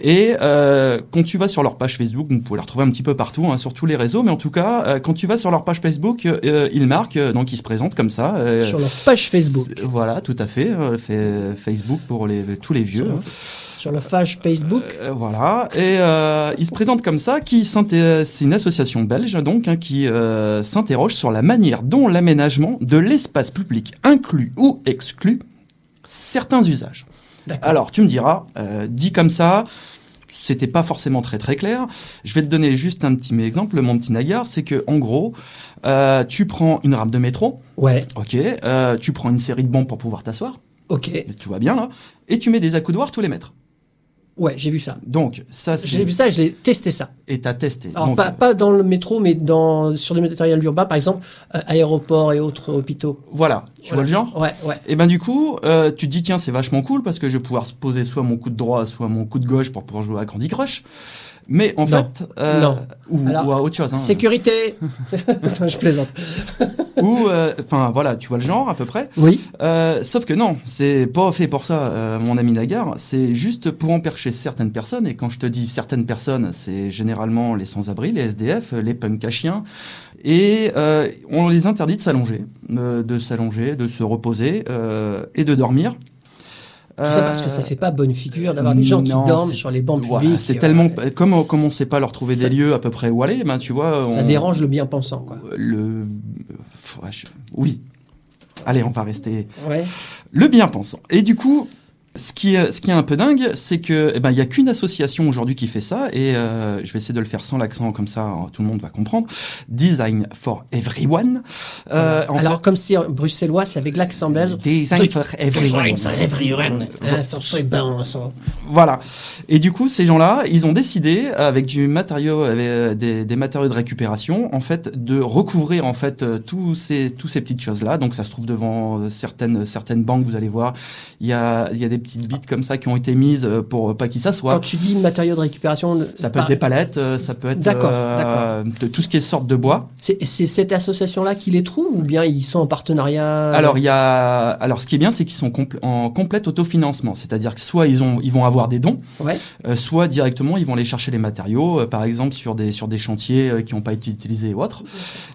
Et euh, quand tu vas sur leur page Facebook, vous pouvez la retrouver un petit peu partout, hein, sur tous les réseaux, mais en tout cas, euh, quand tu vas sur leur page Facebook, euh, ils marquent, euh, donc ils se présentent comme ça. euh, Sur leur page Facebook. Voilà, tout à fait. euh, fait Facebook pour les, tous les vieux. hein. Sur leur page Facebook. Euh, voilà, et euh, il se présente comme ça, qui c'est une association belge donc hein, qui euh, s'interroge sur la manière dont l'aménagement de l'espace public inclut ou exclut certains usages. Alors tu me diras, euh, dit comme ça, c'était pas forcément très très clair. Je vais te donner juste un petit exemple, mon petit nagar, c'est que en gros, euh, tu prends une rame de métro, Ouais, ok, euh, tu prends une série de bancs pour pouvoir t'asseoir, ok. tu vois bien là, et tu mets des accoudoirs tous les mètres. Ouais, j'ai vu ça. Donc ça c'est J'ai vu ça, je l'ai testé ça. et t'as testé. Alors Donc, pas, pas dans le métro, mais dans sur le matériel urbain, par exemple, euh, aéroports et autres hôpitaux. Voilà, tu vois le genre? Ouais, ouais. Et ben du coup, euh, tu te dis tiens c'est vachement cool parce que je vais pouvoir se poser soit mon coup de droit, soit mon coup de gauche pour pouvoir jouer à Candy Crush. Mais en Non. fait, euh, Non. Ou, Alors, ou à autre chose. Hein. Sécurité. *laughs* Non, je plaisante. *laughs* Ou euh, enfin voilà, tu vois le genre à peu près. Oui. Euh, sauf que non, c'est pas fait pour ça, mon ami Nagar. C'est juste pour empêcher certaines personnes. Et quand je te dis certaines personnes, c'est généralement les sans-abri, les SDF, les punks à chiens. Et on les interdit de s'allonger, de s'allonger, de se reposer et de dormir. Tout ça parce que ça fait pas bonne figure d'avoir des gens qui dorment c'est- sur les bancs publics. c'est euh, tellement comme on- comme on sait pas leur trouver Ça- des lieux à peu près où aller, ben tu vois. Ça on- dérange le bien-pensant, quoi. le ouais, je- oui. Allez, on va rester Ouais. le bien-pensant. Et du coup, ce qui est, ce qui est un peu dingue, c'est que eh ben il y a qu'une association aujourd'hui qui fait ça et euh, je vais essayer de le faire sans l'accent comme ça hein, tout le monde va comprendre. Design for everyone. Euh, en Alors, comme si en bruxellois, c'est avec l'accent belge. Design for everyone. everyone. Ah, ça, c'est bon, ça. Voilà. Et du coup, ces gens-là, ils ont décidé, avec du matériau, avec des, des matériaux de récupération, en fait, de recouvrir en fait euh, tous ces tous ces petites choses-là. Donc, ça se trouve devant euh, certaines certaines banques. Vous allez voir, il y a il y a des petites bites comme ça qui ont été mises euh, pour pas qu'ils Quand s'assoient. tu dis matériaux de récupération, Ça peut être des palettes, euh, ça peut être euh, de tout ce qui est sorte de bois. c'est cette association-là qui les trouve ou bien ils sont en partenariat? Alors il y a, alors ce qui est bien, c'est qu'ils sont compl- en complète autofinancement, c'est-à-dire que soit ils ont, ils vont avoir des dons, Ouais. euh, soit directement ils vont aller chercher les matériaux, euh, par exemple sur des sur des chantiers euh, qui n'ont pas été utilisés ou autres,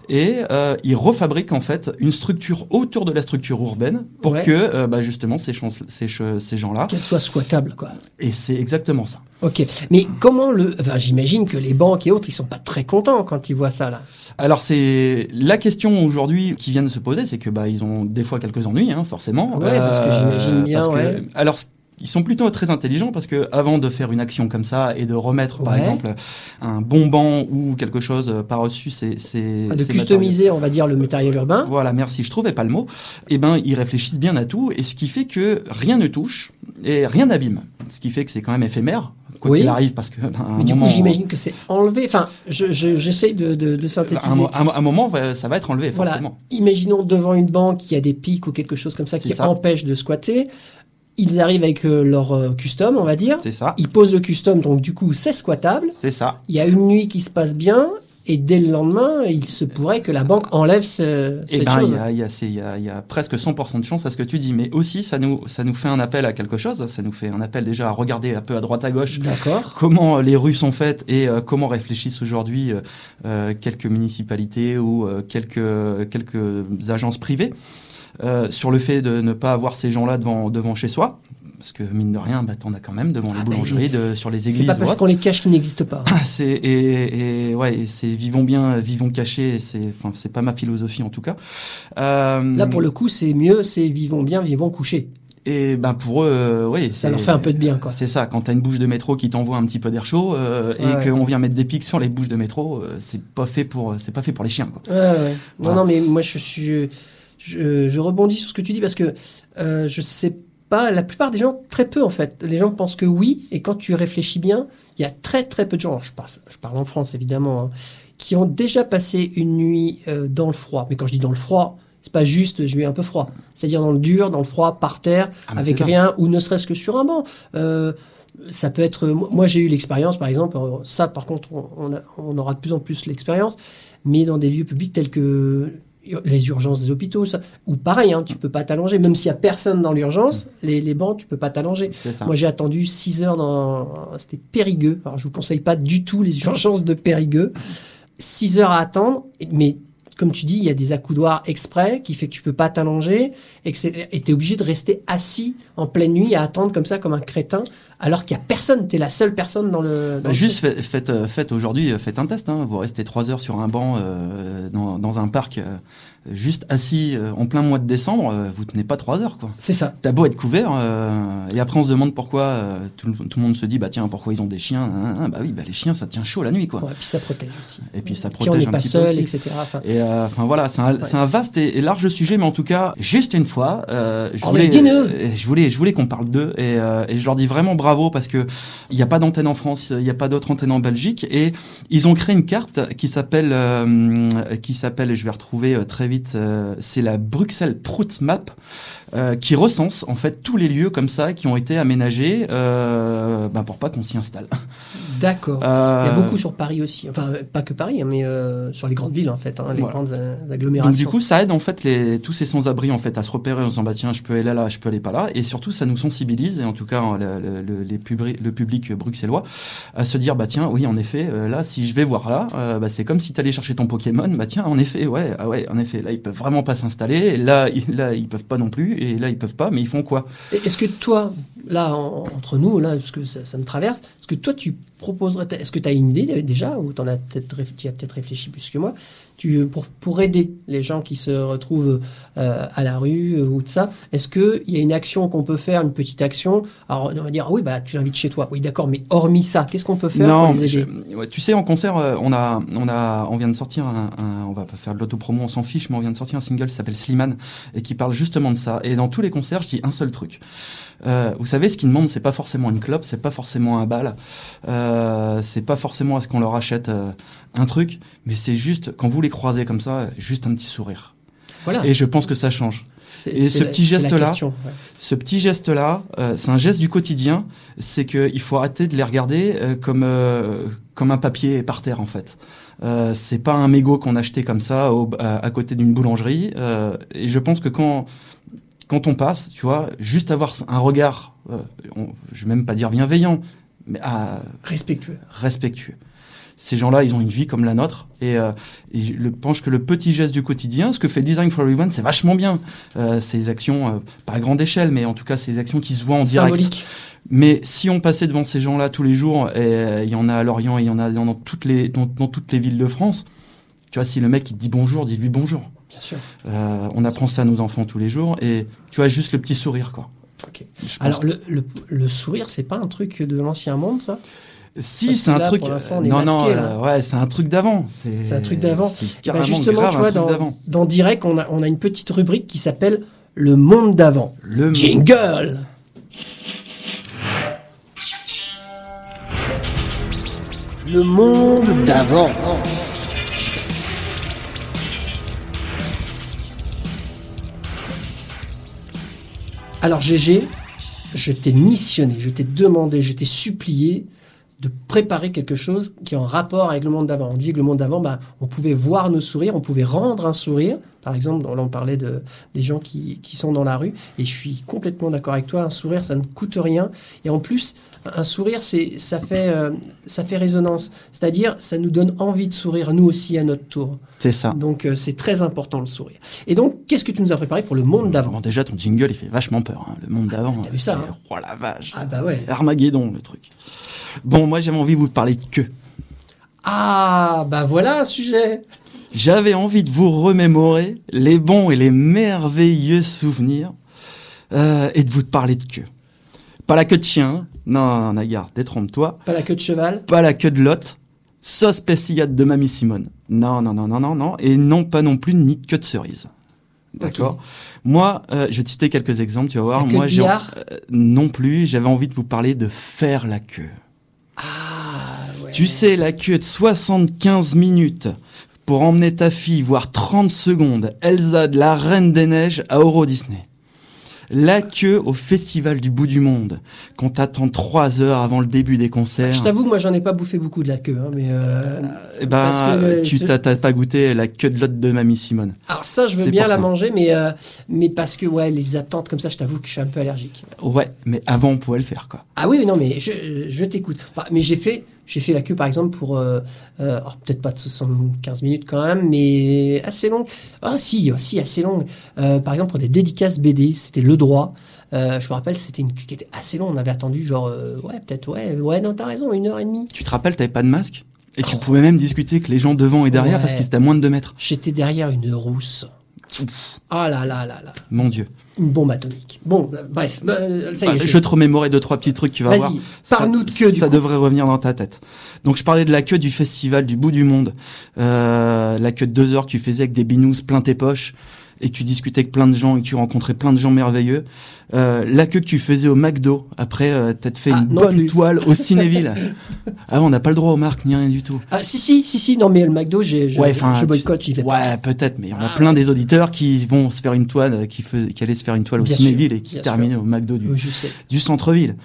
et euh, ils refabriquent en fait une structure autour de la structure urbaine pour Ouais. que euh, bah, justement ces, ces, ces gens-là, Qu'elle soit squattable, quoi. et c'est exactement ça. Ok. Mais comment le. Enfin, j'imagine que les banques et autres, ils sont pas très contents quand ils voient ça, là. Alors c'est la question aujourd'hui qui vient de se poser, c'est que bah ils ont des fois quelques ennuis, hein, forcément. Ouais, parce que j'imagine bien, parce que-. Alors ils sont plutôt très intelligents parce que avant de faire une action comme ça et de remettre par exemple un bon banc ou quelque chose par dessus, c'est c'est Ah, de ces customiser, on va dire, le matériel urbain. voilà, merci, je trouvais pas le mot. Eh ben, ils réfléchissent bien à tout, et ce qui fait que rien ne touche et rien n'abîme. Ce qui fait que c'est quand même éphémère, quoi Oui. qu'il arrive, parce que ben, un Mais du moment, coup, j'imagine que c'est enlevé. Enfin, je- je- j'essaye de, de, de un, synthétiser. à un moment, ça va être enlevé, Voilà. forcément. Imaginons devant une banque, il y a des pics ou quelque chose comme ça qui ça. empêche de squatter. Ils arrivent avec euh, leur euh, custom, on va dire. C'est ça, Ils posent le custom, donc du coup, c'est squattable. c'est ça. Il y a une nuit qui se passe bien. Et dès le lendemain, il se pourrait que la banque enlève ce- Eh cette ben, il chose. y a, il y, y, a, il y a presque 100% de chance à ce que tu dis, mais aussi ça nous, ça nous fait un appel à quelque chose. Ça nous fait un appel déjà à regarder un peu à droite à gauche D'accord. comment euh, les rues sont faites et euh, comment réfléchissent aujourd'hui quelques municipalités ou euh, quelques, quelques agences privées euh, sur le fait de ne pas avoir ces gens-là devant, devant chez soi. Parce que mine de rien, bah, t'en as quand même devant les Ah, bah, boulangeries, de, sur les C'est églises. pas ou parce qu'on les cache qu'ils n'existent pas. Ah, c'est et, et ouais, c'est vivons bien, vivons cachés. C'est enfin c'est pas ma philosophie en tout cas. Euh, Là, pour le coup, c'est mieux, c'est vivons bien, vivons couchés. Et ben pour eux, euh, oui, Ça leur fait un peu de bien, quoi. C'est ça. Quand t'as une bouche de métro qui t'envoie un petit peu d'air chaud euh, Ouais, ouais. et qu'on vient mettre des pics sur les bouches de métro, euh, c'est pas fait pour, c'est pas fait pour les chiens. Quoi. Ouais, ouais. Non, non, mais moi, je suis, je, je rebondis sur ce que tu dis parce que euh, je sais pas. La plupart des gens, très peu en fait. Les gens pensent que oui, et quand tu réfléchis bien, il y a très très peu de gens. Je parle, je parle en France évidemment, hein, qui ont déjà passé une nuit euh, dans le froid. Mais quand je dis dans le froid. C'est pas juste, je vais un peu froid. C'est-à-dire dans le dur, dans le froid, par terre, Ah, avec ça. rien, ou ne serait-ce que sur un banc. Euh, ça peut être. Moi, j'ai eu l'expérience, par exemple. Ça, par contre, on, on a- on aura de plus en plus l'expérience. Mais dans des lieux publics tels que les urgences des hôpitaux, ça, ou pareil, hein, tu peux pas t'allonger. Même s'il y a personne dans l'urgence, les, les bancs, tu peux pas t'allonger. Moi, j'ai attendu 6 heures dans. C'était Périgueux. Alors, je vous conseille pas du tout les urgences de Périgueux. 6 heures à attendre, mais comme tu dis, il y a des accoudoirs exprès qui fait que tu peux pas t'allonger et que et t'es obligé de rester assis en pleine nuit à attendre comme ça, comme un crétin, alors qu'il y a personne. T'es la seule personne dans le. dans Bah, le juste truc. faites, faites, euh, aujourd'hui, euh, faites un test. Hein. Vous restez trois heures sur un banc euh, dans, dans un parc, euh, juste assis euh, en plein mois de décembre, vous tenez pas trois heures. quoi. C'est ça. T'as beau être couvert, et après on se demande pourquoi tout, le- tout le monde se dit bah tiens pourquoi ils ont des chiens hein, hein. Bah oui bah les chiens ça tient chaud la nuit quoi. Ouais, puis ça protège aussi. Et puis ça Puis on protège un pas petit peu seul, aussi. etc. Et enfin voilà, c'est un, un vaste et, et large sujet, mais en tout cas, juste une fois, je Oh, voulais, je voulais, je voulais qu'on parle d'eux et, et je leur dis vraiment bravo parce que il n'y a pas d'antenne en France, il n'y a pas d'autre antenne en Belgique et ils ont créé une carte qui s'appelle, euh, qui s'appelle, je vais retrouver euh, très vite, euh, c'est la Bruxelles Prout Map. qui recense en fait tous les lieux comme ça qui ont été aménagés bah, pour pas qu'on s'y installe. D'accord. Euh, Il y a beaucoup sur Paris aussi. Enfin, euh, pas que Paris, hein, mais euh, sur les grandes villes, en fait, hein, les Voilà. grandes euh, Donc agglomérations. du coup, ça aide en fait les, tous ces sans-abri en fait à se repérer en se disant bah tiens, je peux aller là, là, je peux aller pas là, et surtout ça nous sensibilise et en tout cas le, le- le- les publi- le public bruxellois à se dire bah tiens, oui en effet, euh, là si je vais voir là, euh, bah, c'est comme si tu allais chercher ton Pokémon, bah tiens en effet ouais, ah ouais en effet là ils peuvent vraiment pas s'installer, là ils, là ils peuvent pas non plus, et là ils peuvent pas, mais ils font quoi? Est-ce que toi, là, en- entre nous, là, parce que ça, me traverse, est-ce que toi, tu proposerais, est-ce que tu as une idée déjà, ou tu as peut-être réfléchi plus que moi, tu, pour, pour aider les gens qui se retrouvent euh, à la rue euh, ou de ça, est-ce qu'il y a une action qu'on peut faire, une petite action? Alors, on va dire, oui, bah, tu l'invites chez toi. Oui, d'accord, mais hormis ça, qu'est-ce qu'on peut faire pour les aider? je- ouais, tu sais, en concert, euh, on a, on a, on vient de sortir un, un- on va pas faire de l'autopromo, on s'en fiche, mais on vient de sortir un single qui s'appelle Slimane et qui parle justement de ça. Et dans tous les concerts, je dis un seul truc. Euh, vous savez, ce qu'ils demandent, c'est pas forcément une clope, c'est pas forcément un bal, euh, c'est pas forcément à ce qu'on leur achète euh, un truc, mais c'est juste quand vous les croisez comme ça, juste un petit sourire. Voilà. Et je pense que ça change. Et ce la- petit question, ouais. Ce petit geste-là, euh, c'est un geste du quotidien. C'est qu'il faut arrêter de les regarder euh, comme euh, comme un papier par terre en fait. Euh, c'est pas un mégot qu'on achetait comme ça au- à, à côté d'une boulangerie. et je pense que quand quand on passe, tu vois, juste avoir un regard, on- je vais même pas dire bienveillant, mais ah, Respectueux. respectueux. Ces gens-là, ils ont une vie comme la nôtre, et, euh, et je pense que le petit geste du quotidien, ce que fait Design for Everyone, c'est vachement bien. Euh, ces actions, euh, pas à grande échelle, mais en tout cas, ces actions qui se voient en direct. Symbolique. Mais si on passait devant ces gens-là tous les jours, et euh, il y en a à Lorient, et il y en a dans, dans toutes les dans, dans toutes les villes de France. Tu vois, si le mec il te dit bonjour, dis-lui bonjour. Bien sûr. Euh, on apprend ça à nos enfants tous les jours, et tu vois juste le petit sourire, quoi. Ok. Alors, le, le, le sourire, c'est pas un truc de l'ancien monde, ça? Si, c'est un là, truc. non, non, masqué, euh, ouais, c'est un truc d'avant. C'est un truc d'avant. Eh ben, justement, grave tu vois, dans, dans Direct, on a, on a une petite rubrique qui s'appelle Le monde d'avant. Le monde. Jingle Le monde d'avant. Alors GG, je t'ai missionné, je t'ai demandé, je t'ai supplié de préparer quelque chose qui est en rapport avec le monde d'avant. On disait que le monde d'avant, bah, on pouvait voir nos sourires, on pouvait rendre un sourire. Par exemple, on parlait de, des gens qui, qui sont dans la rue. Et je suis complètement d'accord avec toi. Un sourire, ça ne coûte rien. Et en plus, un sourire, c'est, ça, fait, euh, ça fait résonance. C'est-à-dire, ça nous donne envie de sourire, nous aussi, à notre tour. C'est ça. Donc, euh, c'est très important, le sourire. Et donc, qu'est-ce que tu nous as préparé pour le monde d'avant? Bon, déjà, ton jingle, il fait vachement peur. hein. Le monde d'avant. t'as vu ça, c'est- hein? Oh la vache. Ah bah ouais. C'est Armageddon, le truc. Bon, moi, j'avais envie de vous parler de queue. Ah, bah voilà un sujet J'avais envie de vous remémorer les bons et les merveilleux souvenirs euh, et de vous parler de queue. Pas la queue de chien. Non, Nagar, détrompe-toi. Pas la queue de cheval Pas la queue de Lot, sauce pessillade de Mamie Simone. Non, non, non, non, non, non. Et non, pas non plus ni queue de cerise. D'accord Moi, euh, je vais te citer quelques exemples, tu vas voir. La Moi, j'ai euh, non plus, j'avais envie de vous parler de faire la queue. Ah, ouais. Tu sais, la queue de 75 minutes pour emmener ta fille voir 30 secondes Elsa de la Reine des Neiges à Euro Disney. La queue au Festival du Bout du Monde, qu'on t'attend 3 heures avant le début des concerts. Je t'avoue que moi, j'en ai pas bouffé beaucoup de la queue. hein, mais euh, Eh ben, parce que le- tu ce- t'as pas goûté la queue de l'autre de Mamie Simone. Alors ça, je veux bien la ça. manger, mais, euh, mais parce que ouais, les attentes comme ça, je t'avoue que je suis un peu allergique. Ouais, mais avant on pouvait le faire quoi. Ah oui, non, mais je, je t'écoute. Bah, Mais j'ai fait, j'ai fait la queue, par exemple, pour... Euh, euh, peut-être pas de 75 minutes quand même, mais assez longue. Ah si, si, assez longue. Euh, par exemple, pour des dédicaces BD, c'était Le Droit. Euh, je me rappelle, c'était une queue qui était assez longue. On avait attendu genre... euh, ouais, peut-être, ouais, ouais, non, t'as raison, une heure et demie. Tu te rappelles, t'avais pas de masque? Et tu pouvais même discuter avec les gens devant et derrière Ouais. parce qu'ils étaient à moins de 2 mètres. J'étais derrière une rousse. Ah là là là là. Mon Dieu. Une bombe atomique. Bon, euh, bref, euh, ça y Bah, est. je je- te remémorais deux trois petits trucs, tu vas Vas-y, voir. parle-nous de queue, du Ça coup. devrait revenir dans ta tête. Donc je parlais de la queue du festival du bout du monde, euh, la queue de deux heures que tu faisais avec des binous plein tes poches et que tu discutais avec plein de gens et que tu rencontrais plein de gens merveilleux. Euh, la queue que tu faisais au McDo après euh, t'être fait Ah, une bonne plus. toile au Cinéville. ah on n'a pas le droit aux marques ni rien du tout. Ah, si, si, si, si, non, mais le McDo, j'ai, je, Ouais, je boycotte, j'y vais pas. Ouais, peut-être, mais il y en a Ah, plein des auditeurs qui vont se faire une toile, euh, qui, fais- qui allaient se faire une toile au Bien Cinéville sûr, et qui terminaient au McDo du, Oui, du centre-ville.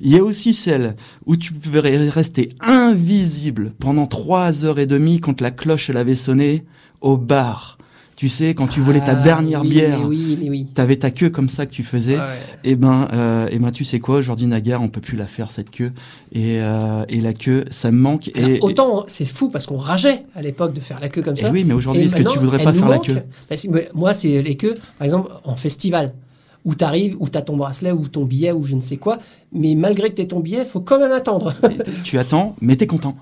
Il y a aussi celle où tu pouvais rester invisible pendant trois heures et demie quand la cloche elle avait sonné au bar. Tu sais, quand tu volais ta Ah, dernière oui, bière, mais oui, mais oui. t'avais ta queue comme ça que tu faisais. Ouais. Et ben, euh, et ben, tu sais quoi, aujourd'hui Nagar, on peut plus la faire cette queue. Et, euh, et la queue, ça me manque. Alors, et, autant, c'est fou parce qu'on rageait à l'époque de faire la queue comme et ça. oui, mais aujourd'hui, est-ce que tu voudrais pas faire la queue Bah, moi, c'est les queues, par exemple, en festival, où tu arrives, où tu as ton bracelet, ou ton billet, ou je ne sais quoi, mais malgré que tu ton billet, il faut quand même attendre. Tu attends, mais t'es content.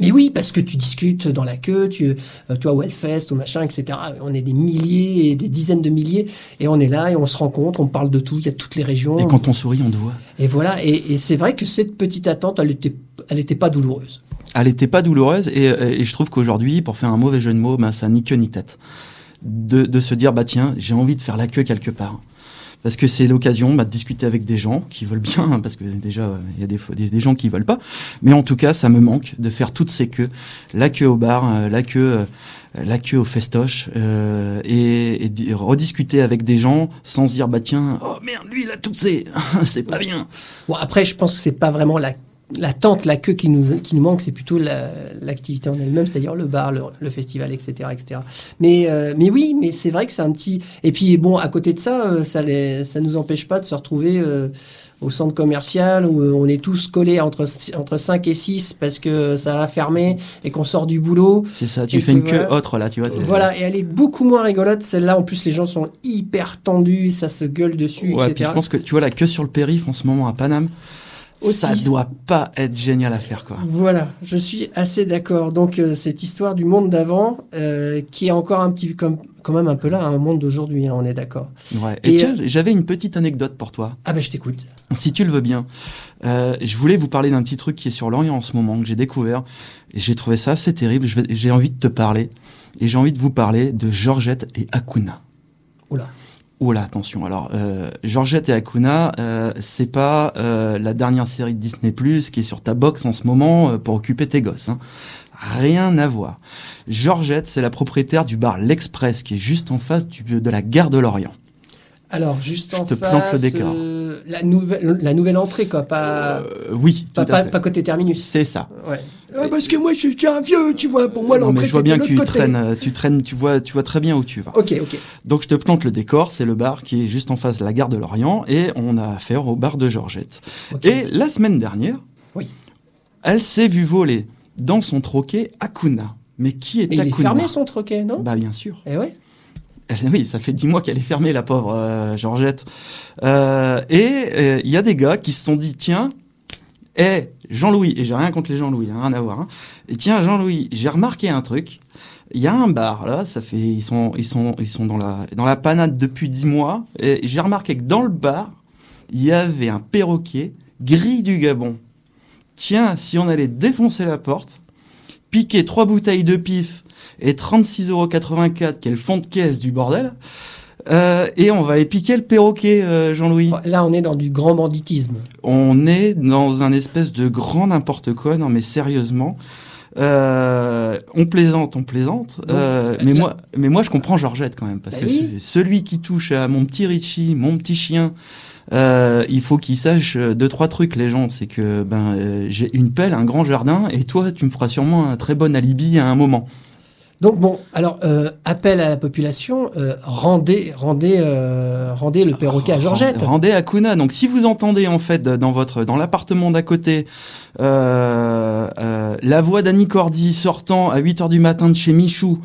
Mais oui, parce que tu discutes dans la queue, tu, euh, tu vois, Wellfest, ou machin, etc. On est des milliers et des dizaines de milliers, et on est là, et on se rencontre, on parle de tout, il y a toutes les régions. Et quand on sourit, on te voit. Et voilà, et, et c'est vrai que cette petite attente, elle était, elle était pas douloureuse. Elle était pas douloureuse et, et je trouve qu'aujourd'hui, pour faire un mauvais jeu de mots, ben, ça ni queue ni tête. De, de se dire, bah tiens, j'ai envie de faire la queue quelque part. Parce que c'est l'occasion bah, de discuter avec des gens qui veulent bien, hein, parce que déjà euh, il y a des, des, des gens qui veulent pas, mais en tout cas ça me manque de faire toutes ces queues, la queue au bar, euh, la queue, euh, la queue au festoche, euh, et, et di- rediscuter avec des gens sans dire bah tiens, oh merde lui il a ces, *laughs* c'est pas bien. Bon, après, je pense que c'est pas vraiment la l'attente, la queue qui nous, qui nous manque, c'est plutôt la- l'activité en elle-même, c'est-à-dire le bar, le, le festival, etc., etc. Mais, euh, mais oui, mais c'est vrai que c'est un petit. Et puis bon, à côté de ça, euh, ça les, ça nous empêche pas de se retrouver euh, au centre commercial où euh, on est tous collés entre entre 5 et 6 parce que ça a fermé et qu'on sort du boulot. C'est ça, tu fais que une queue voilà. autre là, tu vois. Voilà, et elle est beaucoup moins rigolote. Celle-là, en plus, les gens sont hyper tendus, ça se gueule dessus, Ouais, puis etc. je pense que tu vois la queue sur le périph' en ce moment à Paname, Aussi. ça doit pas être génial à faire quoi. Voilà, je suis assez d'accord. Donc euh, cette histoire du monde d'avant, euh, qui est encore un petit comme quand même un peu là, un monde d'aujourd'hui, hein, on est d'accord. Ouais. Et, Et, tiens, euh, j'avais une petite anecdote pour toi, Ah ben je t'écoute. si tu le veux bien. Euh, je voulais vous parler d'un petit truc qui est sur l'Orient en ce moment que j'ai découvert et j'ai trouvé ça assez terrible. J'ai envie de te parler et j'ai envie de vous parler de Georgette et Hakuna. Oula. Oh là, attention. Alors, euh, Georgette et Hakuna, euh, c'est pas euh, la dernière série de Disney Plus qui est sur ta box en ce moment euh, pour occuper tes gosses. Hein. Rien à voir. Georgette, c'est la propriétaire du bar L'Express qui est juste en face de la gare de Lorient. Alors juste Je en te face, plante le décor. euh, la nouvelle la nouvelle entrée quoi, pas Euh, oui, pas, côté terminus. C'est ça. Ouais. Ah, parce que moi, je suis un vieux, tu vois. Pour moi, l'entrée, je vois bien que tu côté. traînes, euh, tu traînes, tu vois, tu vois très bien où tu vas. Ok, ok. Donc je te plante le décor, c'est le bar qui est juste en face de la gare de Lorient et on a affaire au bar de Georgette. Et la semaine dernière, Oui. elle s'est vue voler dans son troquet Akuna. Mais qui est Mais il est Akuna fermé son troquet, non? Bah bien sûr. Eh ouais. *laughs* Oui, ça fait dix mois qu'elle est fermée, la pauvre euh, Georgette. Euh, et euh, il y a des gars qui se sont dit, tiens, hé, Jean-Louis, et j'ai rien contre les Jean-Louis, hein, rien à voir. Hein. Et tiens, Jean-Louis, j'ai remarqué un truc. Il y a un bar là, ça fait, ils sont, ils sont, ils sont dans la, dans la panade depuis dix mois. Et j'ai remarqué que dans le bar, il y avait un perroquet gris du Gabon. Tiens, si on allait défoncer la porte, piquer trois bouteilles de pif et 36,84€, qui est le fond de caisse du bordel, euh, et on va aller piquer le perroquet, euh, Jean-Louis. Là, on est dans du grand banditisme. On est dans un espèce de grand n'importe quoi, non mais sérieusement. Euh, on plaisante, on plaisante. Euh, mais là- moi, mais moi, je comprends Georgette quand même parce Bah que oui. celui qui touche à mon petit Richie, mon petit chien, euh, il faut qu'il sache euh, deux trois trucs. Les gens, c'est que ben euh, j'ai une pelle, un grand jardin, et toi, tu me feras sûrement un très bon alibi à un moment. Donc bon, alors euh, appel à la population, euh, rendez, rendez, euh, rendez le perroquet à Georgette. Rendez à Kuna. Donc, si vous entendez en fait dans votre dans l'appartement d'à côté euh, euh, la voix d'Annie Cordy sortant à 8 heures du matin de chez Michou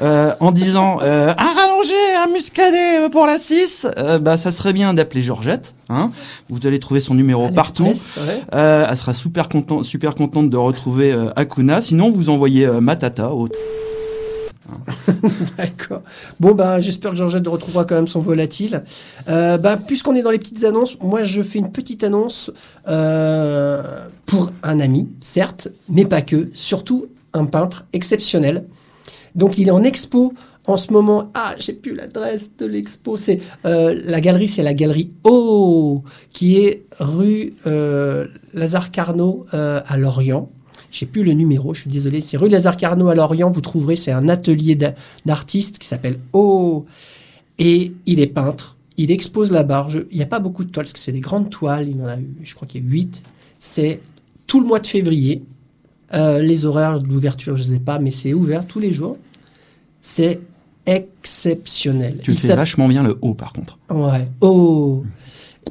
euh, en disant euh, à rallonger un muscadet pour la 6, euh, bah ça serait bien d'appeler Georgette. Hein vous allez trouver son numéro À partout. ouais. Euh, elle sera super contente, super contente de retrouver euh, Akuna. Sinon, vous envoyez Matata au *laughs* D'accord. Bon, bah, j'espère que Georgette retrouvera quand même son volatile. Euh, bah, puisqu'on est dans les petites annonces, moi, je fais une petite annonce euh, pour un ami, certes, mais pas que. Surtout un peintre exceptionnel. Donc, il est en expo en ce moment. Ah, j'ai plus l'adresse de l'expo. C'est euh, la galerie, c'est la galerie O, qui est rue Lazare Carnot à Lorient. J'ai plus le numéro, je suis désolé. C'est rue Lazare Carnot à Lorient. Vous trouverez, c'est un atelier d'a- d'artiste qui s'appelle O. Et il est peintre. Il expose là-bas. Je- Il n'y a pas beaucoup de toiles, parce que c'est des grandes toiles. Il en a eu, je crois qu'il y a huit. C'est tout le mois de février. Euh, les horaires d'ouverture, je ne sais pas, mais c'est ouvert tous les jours. C'est exceptionnel. Tu le fais vachement bien le haut par contre. Ouais. Oh.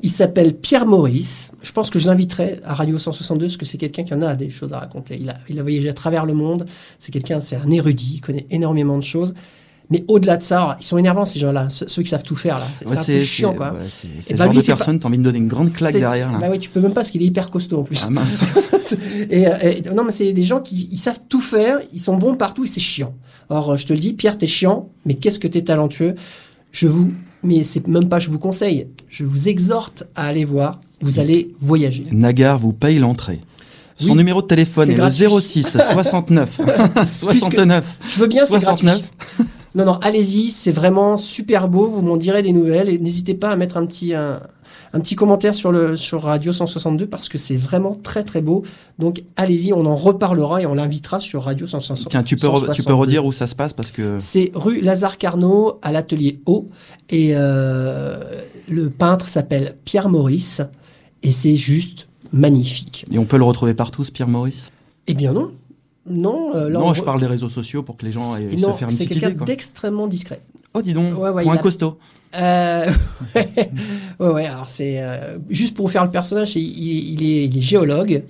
Il s'appelle Pierre Maurice. Je pense que je l'inviterai à Radio 162 parce que c'est quelqu'un qui en a des choses à raconter. Il a, il a voyagé à travers le monde. C'est quelqu'un, c'est un érudit. Il connaît énormément de choses. Mais au-delà de ça, ils sont énervants ces gens-là, ceux, ceux qui savent tout faire là. C'est Ouais, un peu chiant quoi. ouais, c'est le bah, genre lui, de fait pas- personne, t'as envie de donner une grande claque derrière là. Bah oui, tu peux même pas parce qu'il est hyper costaud en plus. Ah mince. *laughs* et, euh, et- non, mais c'est des gens qui ils savent tout faire, ils sont bons partout et c'est chiant. Or, je te le dis, Pierre, t'es chiant, mais qu'est-ce que t'es talentueux? Je vous, mais c'est même pas je vous conseille, je vous exhorte à aller voir, vous allez voyager. Nagar vous paye l'entrée. Son Oui, numéro de téléphone est gratuit. le 06 69 69 Je veux bien, c'est gratuit. 69 Non, non, allez-y, c'est vraiment super beau. Vous m'en direz des nouvelles et n'hésitez pas à mettre un petit, un, un petit commentaire sur, le, sur Radio 162 parce que c'est vraiment très très beau. Donc allez-y, on en reparlera et on l'invitera sur Radio 162. Tiens, tu peux, tu peux redire où ça se passe parce que. C'est rue Lazare Carnot à l'atelier O et euh, le peintre s'appelle Pierre Maurice et c'est juste magnifique. Et on peut le retrouver partout, ce Pierre Maurice? Eh bien non, non, euh, là, Non, on je parle des réseaux sociaux pour que les gens aient Et se non, faire une c'est petite quelqu'un d'extrêmement discret. Oh, dis donc, Ouais, ouais, pour un a- costaud. Euh, *laughs* ouais, ouais, alors c'est euh, juste pour vous faire le personnage, il, il- est, il est géologue.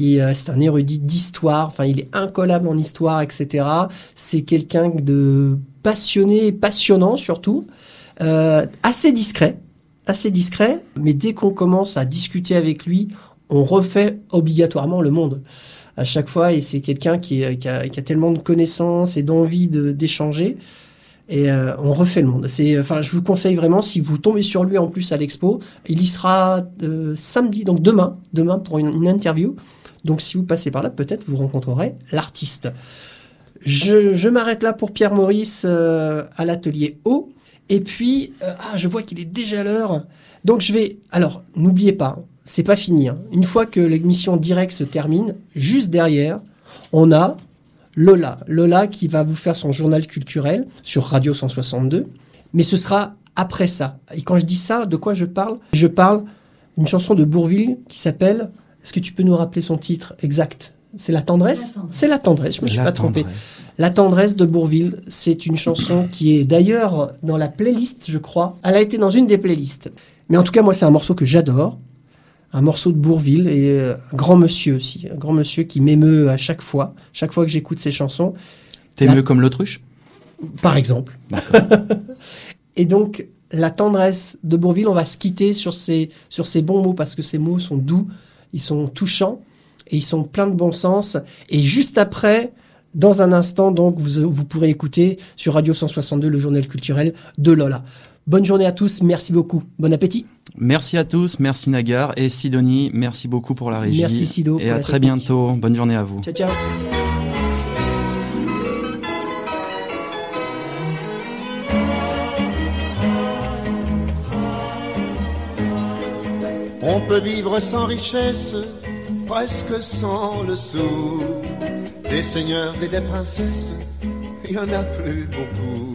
Euh, c'est un érudit d'histoire. Enfin, il est incollable en histoire, etc. C'est quelqu'un de passionné, passionnant surtout, Euh, assez discret, assez discret. Mais dès qu'on commence à discuter avec lui, on refait obligatoirement le monde à chaque fois. Et c'est quelqu'un qui, qui a, qui a tellement de connaissances et d'envie de- d'échanger. Et euh, on refait le monde. Enfin, je vous conseille vraiment si vous tombez sur lui en plus à l'expo, il y sera euh, samedi, donc demain, demain pour une, interview. Donc si vous passez par là, peut-être vous rencontrerez l'artiste. Je, m'arrête là pour Pierre Maurice euh, à l'atelier O. Et puis, ah, je vois qu'il est déjà l'heure. Donc je vais. Alors, n'oubliez pas, c'est pas fini. hein. Une fois que l'émission directe se termine, juste derrière, on a Lola. Lola qui va vous faire son journal culturel sur Radio 162. Mais ce sera après ça. Et quand je dis ça, de quoi je parle? Je parle d'une chanson de Bourville qui s'appelle. Est-ce que tu peux nous rappeler son titre exact? C'est La tendresse? C'est La tendresse, je me suis La pas trompé. La tendresse de Bourville, c'est une chanson qui est d'ailleurs dans la playlist, je crois. Elle a été dans une des playlists. Mais en tout cas, moi, c'est un morceau que j'adore. Un morceau de Bourville et euh, un grand monsieur aussi. Un grand monsieur qui m'émeut à chaque fois. Chaque fois que j'écoute ses chansons, T'es La- mieux comme l'autruche? Par exemple. *laughs* et donc, la tendresse de Bourville, on va se quitter sur ces, sur ces bons mots parce que ces mots sont doux, ils sont touchants et ils sont pleins de bon sens. Et juste après, dans un instant, donc, vous, vous pourrez écouter sur Radio 162 le journal culturel de Lola. Bonne journée à tous, merci beaucoup. Bon appétit. Merci à tous, merci Nagar et Sidonie, merci beaucoup pour la régie. Merci, Sido, Et à très technique. bientôt. Bonne journée à vous. Ciao, ciao. On peut vivre sans richesse, presque sans le sou. Des seigneurs et des princesses, il y en a plus beaucoup.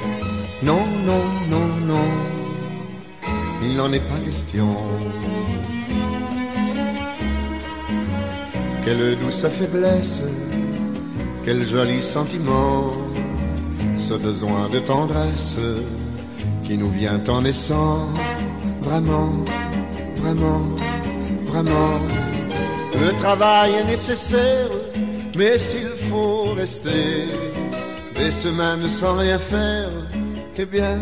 Non, non, non, non, il n'en est pas question. Quelle douce faiblesse, quel joli sentiment, ce besoin de tendresse qui nous vient en naissant, vraiment, vraiment, vraiment. Le travail est nécessaire, mais s'il faut rester des semaines sans rien faire, eh bien,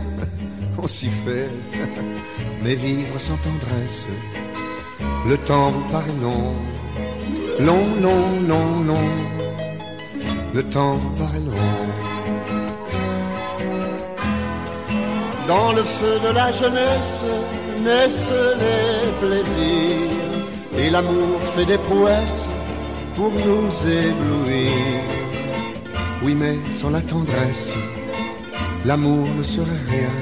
on s'y fait. Mais vivre sans tendresse, le temps vous paraît long, long, long, long, long. Le temps vous paraît long. Dans le feu de la jeunesse naissent les plaisirs et l'amour fait des prouesses pour nous éblouir. Oui, mais sans la tendresse, l'amour ne serait rien.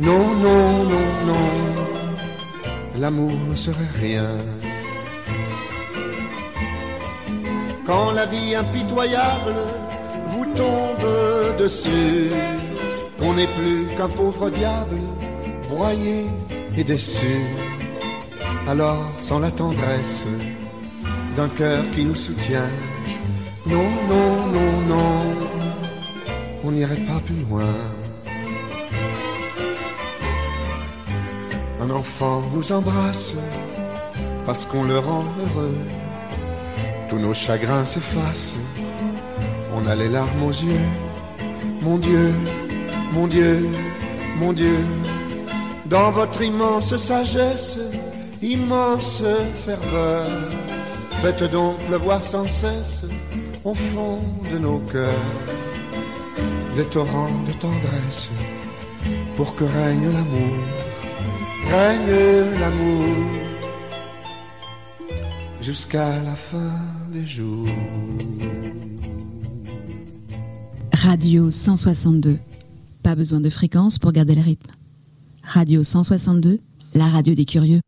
Non, non, non, non, l'amour ne serait rien. Quand la vie impitoyable vous tombe dessus, on n'est plus qu'un pauvre diable, broyé et déçu. Alors, sans la tendresse d'un cœur qui nous soutient, non, non, non, non, on n'irait pas plus loin. Un enfant nous embrasse parce qu'on le rend heureux. Tous nos chagrins s'effacent, on a les larmes aux yeux. Mon Dieu, Mon Dieu, mon Dieu, dans votre immense sagesse, immense ferveur, faites donc pleuvoir sans cesse au fond de nos cœurs des torrents de tendresse pour que règne l'amour, règne l'amour jusqu'à la fin des jours. Radio 162. Pas besoin de fréquence pour garder le rythme. Radio 162, la radio des curieux.